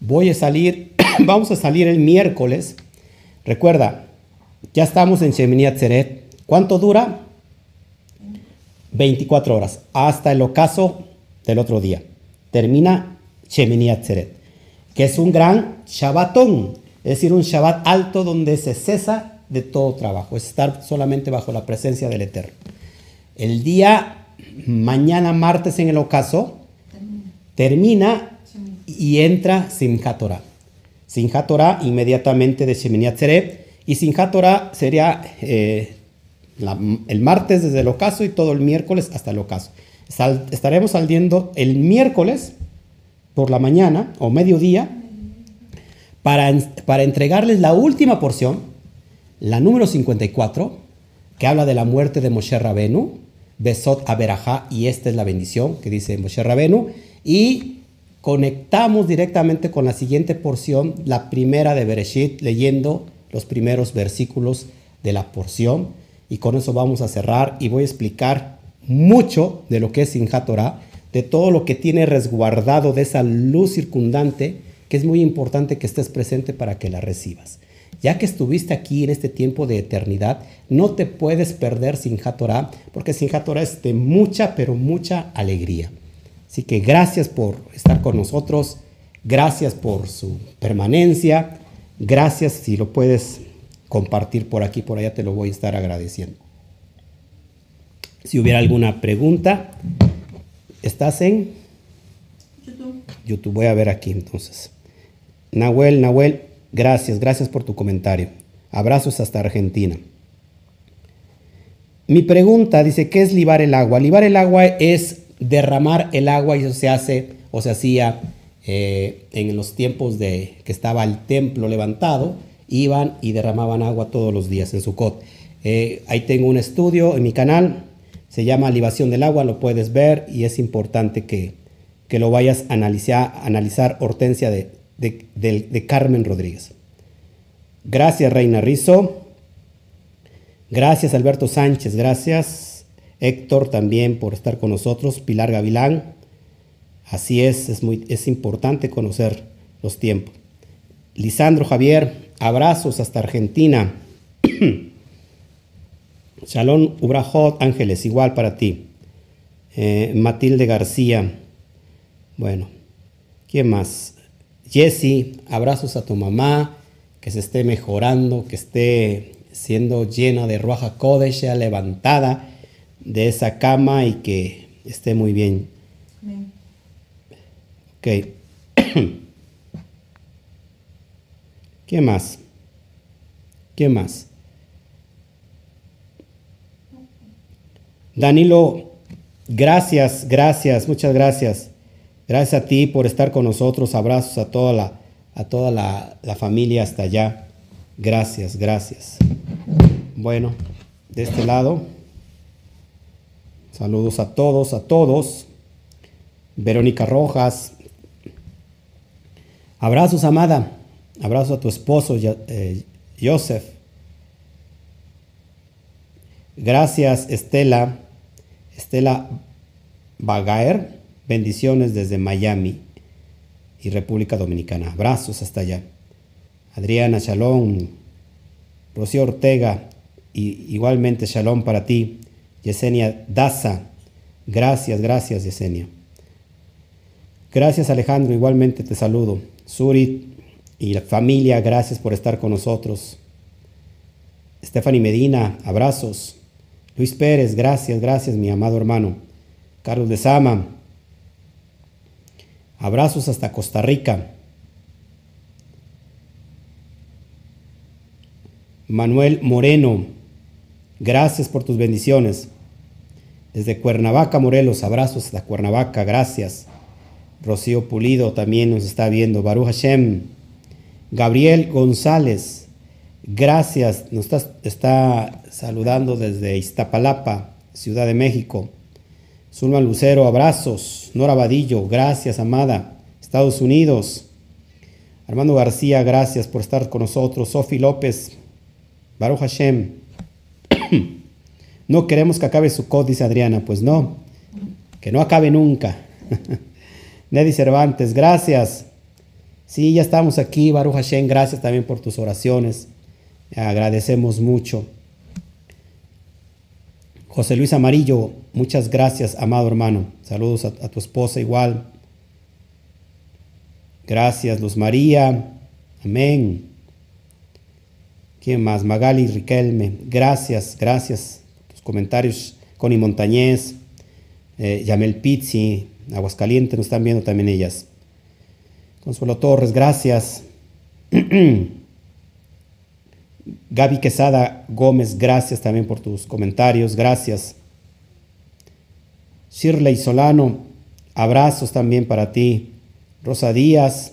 Voy a salir, vamos a salir el miércoles. Recuerda, ya estamos en Shemini Atzeret. ¿Cuánto dura? 24 horas, hasta el ocaso del otro día. Termina Shemini Atzeret, que es un gran Shabbatón, es decir, un Shabbat alto donde se cesa de todo trabajo, es estar solamente bajo la presencia del Eterno. El día mañana martes en el ocaso, termina y entra Simchat Torah. Simchat Torah inmediatamente de Shemini Atzeret y Simchat Torah sería eh, el martes desde el ocaso y todo el miércoles hasta el ocaso. estaremos saliendo el miércoles por la mañana o mediodía para, para entregarles la última porción, la número 54, que habla de la muerte de Moshe Rabenu, Besot Aberajá, y esta es la bendición que dice Moshe Rabenu, y conectamos directamente con la siguiente porción, la primera de Bereshit, leyendo los primeros versículos de la porción, y con eso vamos a cerrar y voy a explicar mucho de lo que es Sinjat Torah, de todo lo que tiene resguardado de esa luz circundante, que es muy importante que estés presente para que la recibas. Ya que estuviste aquí en este tiempo de eternidad, no te puedes perder sin Torah, porque sin Torah es de mucha, pero mucha alegría. Así que gracias por estar con nosotros, gracias por su permanencia, gracias si lo puedes compartir por aquí, por allá te lo voy a estar agradeciendo. Si hubiera alguna pregunta, ¿estás en YouTube? YouTube, voy a ver aquí entonces. Nahuel, Nahuel, gracias, gracias por tu comentario. Abrazos hasta Argentina. Mi pregunta dice, ¿qué es libar el agua? Libar el agua es derramar el agua y eso se hace o se hacía eh, en los tiempos de que estaba el templo levantado, iban y derramaban agua todos los días en Sucot. Eh, ahí tengo un estudio en mi canal, se llama Libación del agua, lo puedes ver y es importante que, que lo vayas a analizar, analizar Hortensia de, de, Carmen Rodríguez. Gracias, Reina Rizo. Gracias, Alberto Sánchez. Gracias, Héctor, también por estar con nosotros. Pilar Gavilán. Así es, es, muy, es importante conocer los tiempos. Lisandro Javier, abrazos hasta Argentina. Shalom Ubrajot Ángeles, igual para ti. Eh, Matilde García. Bueno, ¿quién más? Jesse, abrazos a tu mamá que se esté mejorando, que esté siendo llena de Ruaja Kodesh, levantada de esa cama y que esté muy bien. Amén. Ok. ¿Qué más? ¿Qué más? Danilo, gracias, gracias, muchas gracias. Gracias a ti por estar con nosotros. Abrazos a toda la, a toda la, la familia hasta allá. Gracias, gracias. Bueno, de este lado, saludos a todos, a todos. Verónica Rojas. Abrazos, amada. Abrazos a tu esposo, eh, Joseph. Gracias, Estela. Estela Bagaer. Bendiciones desde Miami y República Dominicana. Abrazos hasta allá. Adriana Shalom, Rocío Ortega, y igualmente Shalom para ti. Yesenia Daza, gracias, gracias Yesenia. Gracias Alejandro, igualmente te saludo. Suri y la familia, gracias por estar con nosotros. Stephanie Medina, abrazos. Luis Pérez, gracias, gracias mi amado hermano. Carlos de Sama, Abrazos hasta Costa Rica. Manuel Moreno, gracias por tus bendiciones. Desde Cuernavaca, Morelos, abrazos hasta Cuernavaca, gracias. Rocío Pulido también nos está viendo. Baruch Hashem. Gabriel González, gracias. Nos está, está saludando desde Iztapalapa, Ciudad de México. Zulma Lucero, abrazos. Nora Vadillo, gracias, amada. Estados Unidos. Armando García, gracias por estar con nosotros. Sofi López, Baruch Hashem. no queremos que acabe su cod, dice Adriana. Pues no, que no acabe nunca. Neddy Cervantes, gracias. Sí, ya estamos aquí, Baruch Hashem. Gracias también por tus oraciones. Agradecemos mucho. José Luis Amarillo, muchas gracias, amado hermano. Saludos a, tu esposa igual. Gracias, Luz María. Amén. ¿Quién más? Magali Riquelme. Gracias, gracias. Tus comentarios. Connie Montañez. Eh, Yamel Pizzi. Aguascalientes nos están viendo también ellas. Consuelo Torres, gracias. Gaby Quesada Gómez, gracias también por tus comentarios, gracias. Shirley Solano, abrazos también para ti. Rosa Díaz,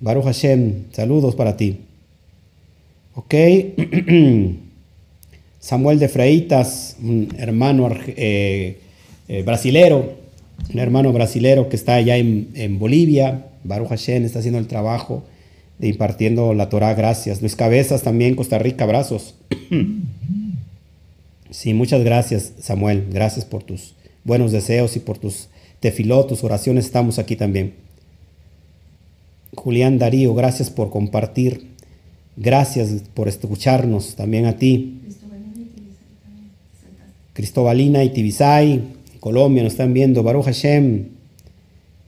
Baruch Hashem, saludos para ti. Ok. Samuel de Freitas, un hermano eh, eh, brasilero, un hermano brasilero que está allá en, en Bolivia. Baruch Hashem está haciendo el trabajo impartiendo la Torah, gracias. Luis Cabezas también, Costa Rica, abrazos. sí, muchas gracias, Samuel. Gracias por tus buenos deseos y por tus tefilot, tus oraciones. Estamos aquí también. Julián Darío, gracias por compartir. Gracias por escucharnos también a ti. Cristobalina y Tibisay, Colombia nos están viendo. Baruch Hashem.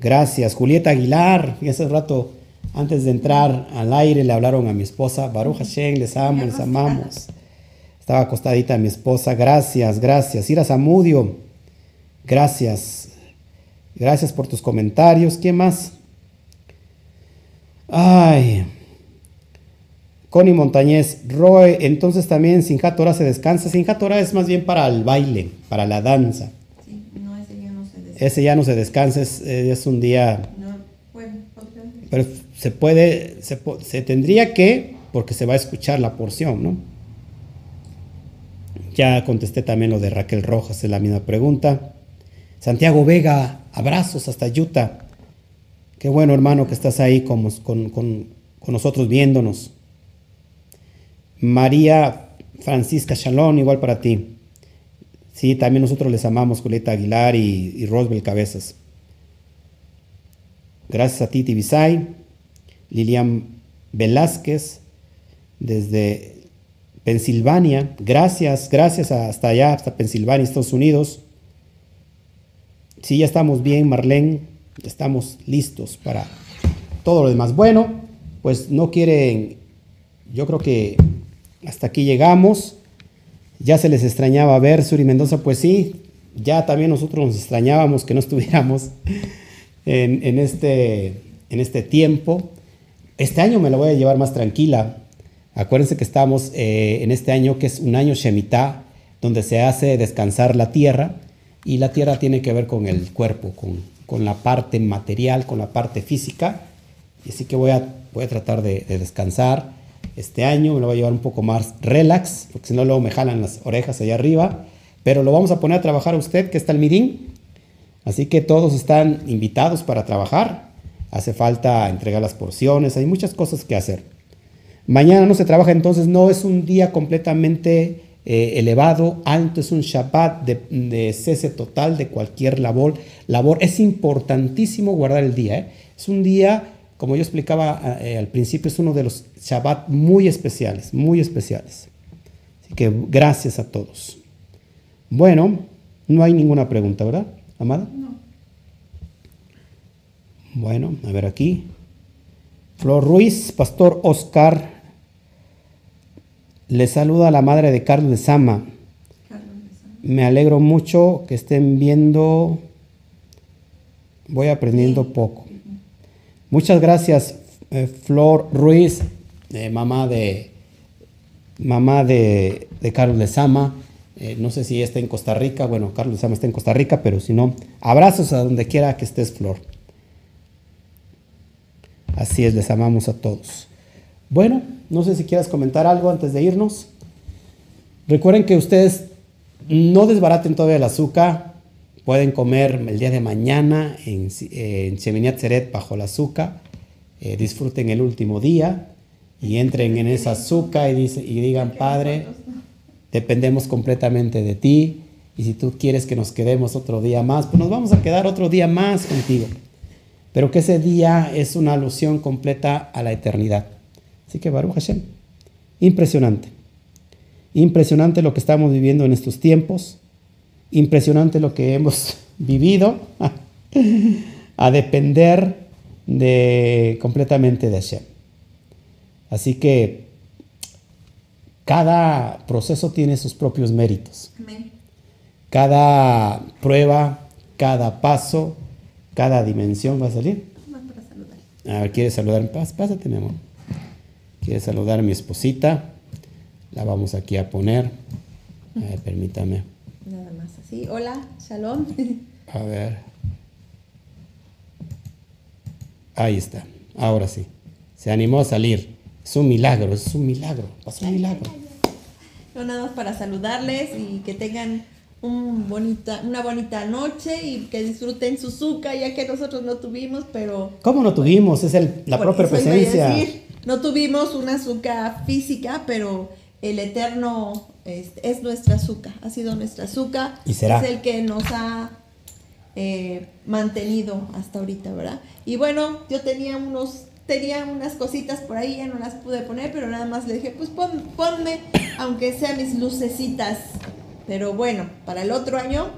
Gracias. Julieta Aguilar. Y hace rato, antes de entrar al aire, le hablaron a mi esposa. Baruch Hashem, les amo, les amamos. Estaba acostadita mi esposa. Gracias, gracias. Ira Zamudio. Gracias. Gracias por tus comentarios. ¿Quién más? Ay. Connie Montañez, Roe, entonces también Sinjat Torah se descansa. Sinjat Torah es más bien para el baile, para la danza. Sí, no, ese ya no se descansa. Ese ya no se descansa, es, es un día... No, bueno. Pero se puede, se, se tendría que, porque se va a escuchar la porción, ¿no? Ya contesté también lo de Raquel Rojas, es la misma pregunta. Santiago Vega, abrazos hasta Utah. Qué bueno, hermano, que estás ahí con, con- con- con nosotros viéndonos. María Francisca Shalom, igual para ti. Sí, también nosotros les amamos, Julieta Aguilar y, y Rosbel Cabezas. Gracias a ti, Tibisay. Lilian Velázquez, desde Pensilvania. Gracias, gracias hasta allá, hasta Pensilvania, Estados Unidos. Sí, ya estamos bien, Marlene. Estamos listos para todo lo demás. Bueno, pues no quieren. Yo creo que hasta aquí llegamos. Ya se les extrañaba ver Suri Mendoza, pues sí. Ya también nosotros nos extrañábamos que no estuviéramos en, en este, en este tiempo. Este año me la voy a llevar más tranquila. Acuérdense que estamos eh, en este año que es un año Shemitah, donde se hace descansar la tierra y la tierra tiene que ver con el cuerpo, con, con la parte material, con la parte física. Y así que voy a, voy a tratar de, de descansar este año, me lo voy a llevar un poco más relax, porque si no luego me jalan las orejas allá arriba. Pero lo vamos a poner a trabajar a usted, que está el midín. Así que todos están invitados para trabajar. Hace falta entregar las porciones, hay muchas cosas que hacer. Mañana no se trabaja, entonces no es un día completamente eh, elevado, alto, es un Shabbat de, cese total de cualquier labor. labor. Es importantísimo guardar el día. ¿eh? Es un día, como yo explicaba eh, al principio, es uno de los Shabbat muy especiales, muy especiales. Así que gracias a todos. Bueno, no hay ninguna pregunta, ¿verdad, Amada? No. Bueno, a ver aquí. Flor Ruiz, Pastor Oscar, le saluda a la madre de Carlos de Sama. Me alegro mucho que estén viendo. Voy aprendiendo poco. Muchas gracias, eh, Flor Ruiz, eh, mamá de mamá de, de Carlos de Sama. Eh, no sé si está en Costa Rica. Bueno, Carlos de Sama está en Costa Rica, pero si no, abrazos a donde quiera que estés, Flor. Así es, les amamos a todos. Bueno, no sé si quieras comentar algo antes de irnos. Recuerden que ustedes no desbaraten todavía el azúcar. Pueden comer el día de mañana en, en Sheminiat Seret bajo el azúcar. Eh, disfruten el último día y entren en esa azúcar y, y digan, Padre, dependemos completamente de ti. Y si tú quieres que nos quedemos otro día más, pues nos vamos a quedar otro día más contigo. Pero que ese día es una alusión completa a la eternidad. Así que Baruch Hashem, impresionante. Impresionante lo que estamos viviendo en estos tiempos. Impresionante lo que hemos vivido a depender de completamente de Hashem. Así que cada proceso tiene sus propios méritos. Cada prueba, cada paso, cada dimensión va a salir. Más para saludar. A ver, ¿quieres saludar? Pás- Pásate, mi amor. ¿Quieres saludar a mi esposita? La vamos aquí a poner. A ver, permítame. Nada más así. Hola, shalom. A ver. Ahí está. Ahora sí. Se animó a salir. Es un milagro, es un milagro. Pasó un milagro. No, nada más para saludarles y que tengan un bonita, una bonita noche y que disfruten su zuca, ya que nosotros no tuvimos, pero... ¿Cómo no tuvimos? Es el- la propia presencia. decir, no tuvimos una azúcar física, pero el Eterno es, es nuestra azúcar, ha sido nuestra azúcar. Y será. Es el que nos ha eh, mantenido hasta ahorita, ¿verdad? Y bueno, yo tenía unos tenía unas cositas por ahí, ya no las pude poner, pero nada más le dije, pues pon- ponme, aunque sea mis lucecitas. Pero bueno, para el otro año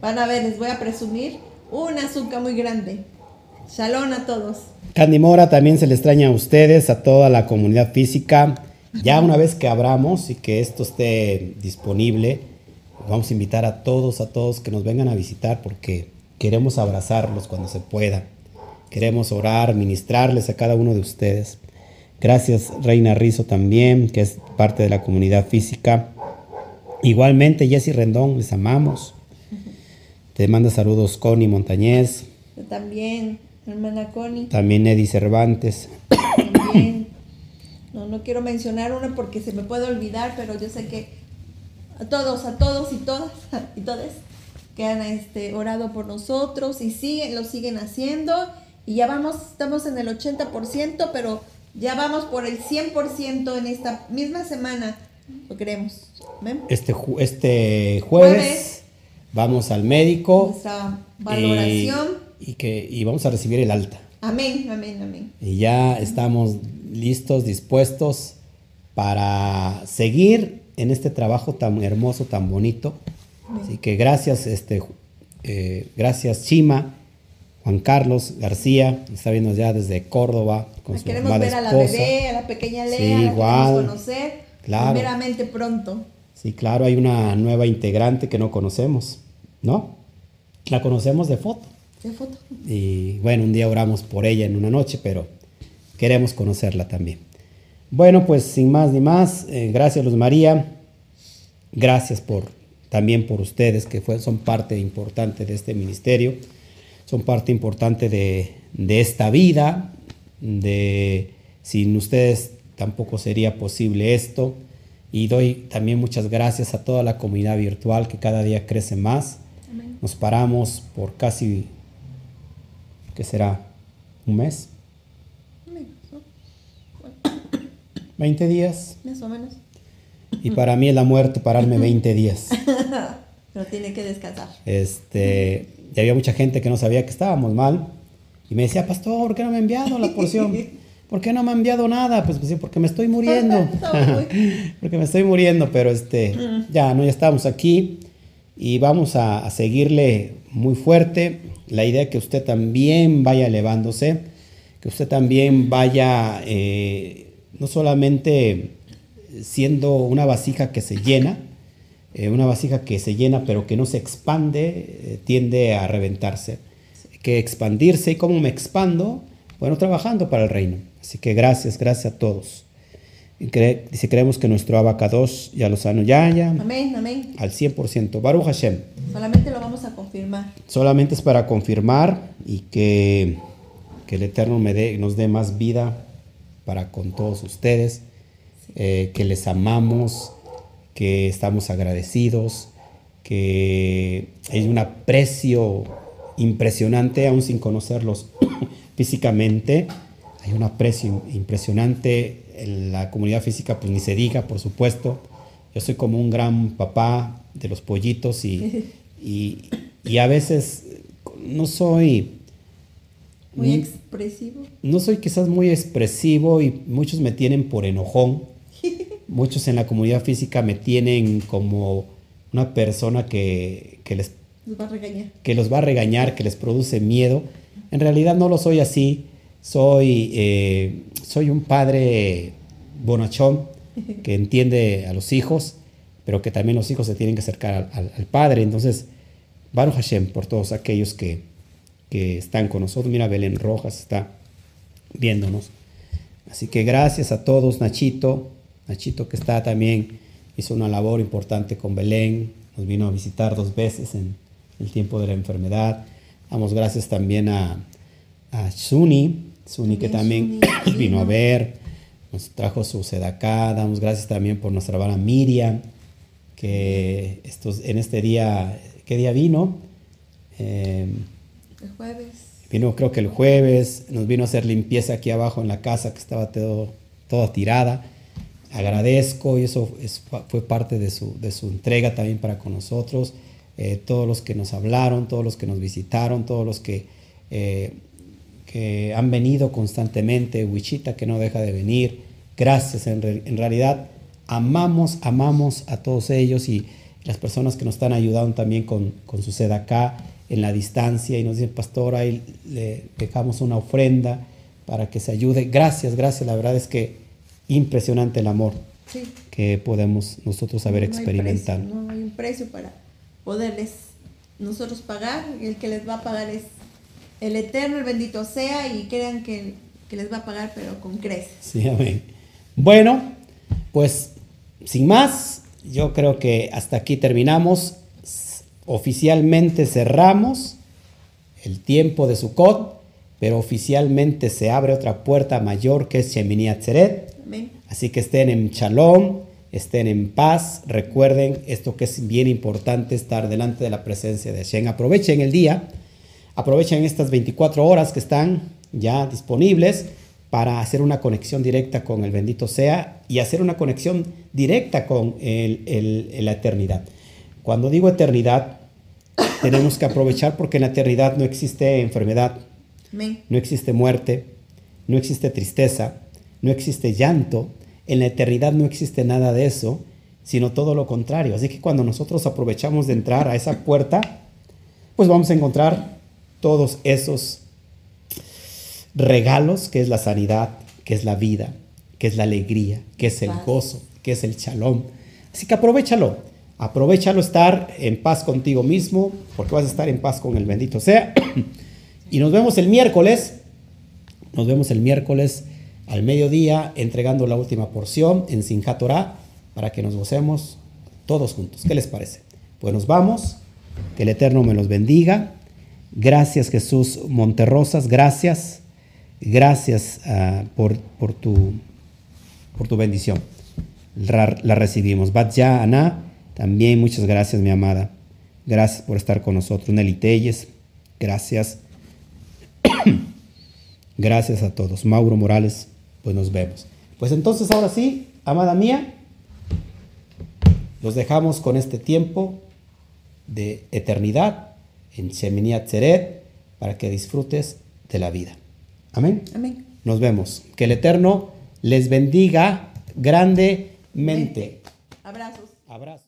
Van a ver, les voy a presumir un azúcar muy grande. Shalom a todos. Candy Mora también se le extraña a ustedes, a toda la comunidad física. Ya una vez que abramos y que esto esté disponible, vamos a invitar a todos, a todos que nos vengan a visitar porque queremos abrazarlos cuando se pueda. Queremos orar, ministrarles a cada uno de ustedes. Gracias Reina Rizo también, que es parte de la comunidad física. Igualmente Jessy Rendón, les amamos. Te manda saludos Connie Montañez. Yo también, hermana Connie. También Eddie Cervantes. También. No, no quiero mencionar una porque se me puede olvidar, pero yo sé que a todos, a todos y todas y todes que han este, orado por nosotros y siguen, lo siguen haciendo. Y ya vamos, estamos en el 80%, pero ya vamos por el 100% en esta misma semana. Lo queremos. Este, ju- este jueves, Jueves. vamos al médico. Nuestra valoración. Y, y que, y vamos a recibir el alta. Amén, amén, amén. Y ya estamos listos, dispuestos para seguir en este trabajo tan hermoso, tan bonito. Así que gracias, este, eh, gracias Chima, Juan Carlos García, está viendo ya desde Córdoba con su queremos ver a la bebé, a la pequeña Lea, Sí, la igual. queremos conocer. Claro. Primeramente pronto. Sí, claro, hay una nueva integrante que no conocemos, ¿no? La conocemos de foto. ¿Qué foto? Y bueno, un día oramos por ella en una noche, pero queremos conocerla también. Bueno, pues sin más ni más, eh, gracias Luz María, gracias por también por ustedes que fue- son parte importante de este ministerio, son parte importante de, de esta vida, de sin ustedes tampoco sería posible esto. Y doy también muchas gracias a toda la comunidad virtual que cada día crece más. Amén. Nos paramos por casi, ¿qué será? ¿Un mes? ¿no? ¿20 días? Más o menos. Y para mí es la muerte pararme 20 días. Pero tiene que descansar. Este, y había mucha gente que no sabía que estábamos mal. Y me decía, pastor, ¿por qué no me ha enviado la porción? ¿Por qué no me ha enviado nada? Pues, pues sí, porque me estoy muriendo. porque me estoy muriendo, pero este, ya, no, ya estamos aquí y vamos a, a seguirle muy fuerte. La idea es que usted también vaya elevándose, que usted también vaya eh, no solamente siendo una vasija que se llena, eh, una vasija que se llena pero que no se expande, eh, tiende a reventarse. Que expandirse y cómo me expando, bueno, trabajando para el reino. Así que gracias, gracias a todos. Y cre- dice, creemos que nuestro abacados ya lo sano ya, ya, Amén, amén. al 100%. Baruch Hashem. Solamente lo vamos a confirmar. Solamente es para confirmar y que, que el Eterno me dé, nos dé más vida para con todos ustedes, eh, que les amamos, que estamos agradecidos, que hay un aprecio impresionante, aún sin conocerlos físicamente, hay un aprecio impresionante en la comunidad física, pues ni se diga, por supuesto. Yo soy como un gran papá de los pollitos y, y, y a veces no soy, Muy expresivo. no soy quizás muy expresivo y muchos me tienen por enojón. Muchos en la comunidad física me tienen como una persona que, que les va a regañar. que los va a regañar, que les produce miedo. En realidad no lo soy así. Soy, eh, soy un padre bonachón que entiende a los hijos, pero que también los hijos se tienen que acercar al, padre. Entonces, Baruch Hashem por todos aquellos que, que están con nosotros. Mira, Belén Rojas está viéndonos. Así que gracias a todos, Nachito. Nachito que está también, hizo una labor importante con Belén. Nos vino a visitar dos veces en el tiempo de la enfermedad. Damos gracias también a, a Suni, Suni que también Suni vino a ver, nos trajo su sedacá. Damos gracias también por nuestra hermana Miriam, que estos, en este día, ¿qué día vino? Eh, El jueves. Vino creo que el jueves, nos vino a hacer limpieza aquí abajo en la casa que estaba todo, toda tirada. Agradezco y eso es- fue parte de su, de su entrega también para con nosotros. Eh, todos los que nos hablaron, todos los que nos visitaron, todos los que, eh, que han venido constantemente, Wichita que no deja de venir. Gracias, en, re- en realidad amamos, amamos a todos ellos y, las personas que nos están ayudando también con, con su sed acá en la distancia y nos dicen, pastor, ahí le dejamos una ofrenda para que se ayude. Gracias, gracias. La verdad es que impresionante el amor que podemos nosotros haber experimentado. no hay un precio para poderles nosotros pagar. Y el que les va a pagar es el Eterno, el bendito sea, y crean que, que les va a pagar, pero con creces. Sí, amén. Bueno, pues sin más, yo creo que hasta aquí terminamos. Oficialmente cerramos el tiempo de Sukkot, pero oficialmente se abre otra puerta mayor que es Shemini Atzeret. Así que estén en shalom, estén en paz. Recuerden esto que es bien importante, estar delante de la presencia de Hashem. Aprovechen el día, aprovechen estas 24 horas que están ya disponibles para hacer una conexión directa con el bendito sea y hacer una conexión directa con la eternidad. Cuando digo eternidad, tenemos que aprovechar porque en la eternidad no existe enfermedad, no existe muerte, no existe tristeza, no existe llanto. En la eternidad no existe nada de eso, sino todo lo contrario. Así que cuando nosotros aprovechamos de entrar a esa puerta, pues vamos a encontrar todos esos regalos, que es la sanidad, que es la vida, que es la alegría, que es el gozo, que es el chalón. Así que aprovechalo, aprovechalo estar en paz contigo mismo, porque vas a estar en paz con el bendito sea. y nos vemos el miércoles, nos vemos el miércoles al mediodía entregando la última porción en Sinjá para que nos gocemos todos juntos. ¿Qué les parece? Pues nos vamos, que el Eterno me los bendiga. Gracias Jesús Monterrosas, gracias. Gracias uh, por, por, tu, por tu bendición. La, la recibimos. Batya Ana, también muchas gracias, mi amada. Gracias por estar con nosotros. Nelly Telles, gracias. gracias a todos. Mauro Morales, pues nos vemos. Pues entonces, ahora sí, amada mía, los dejamos con este tiempo de eternidad en Shemini Atzeret para que disfrutes de la vida. Amén. Amén. Nos vemos. Que el Eterno les bendiga grandemente. Abrazos. Abrazos.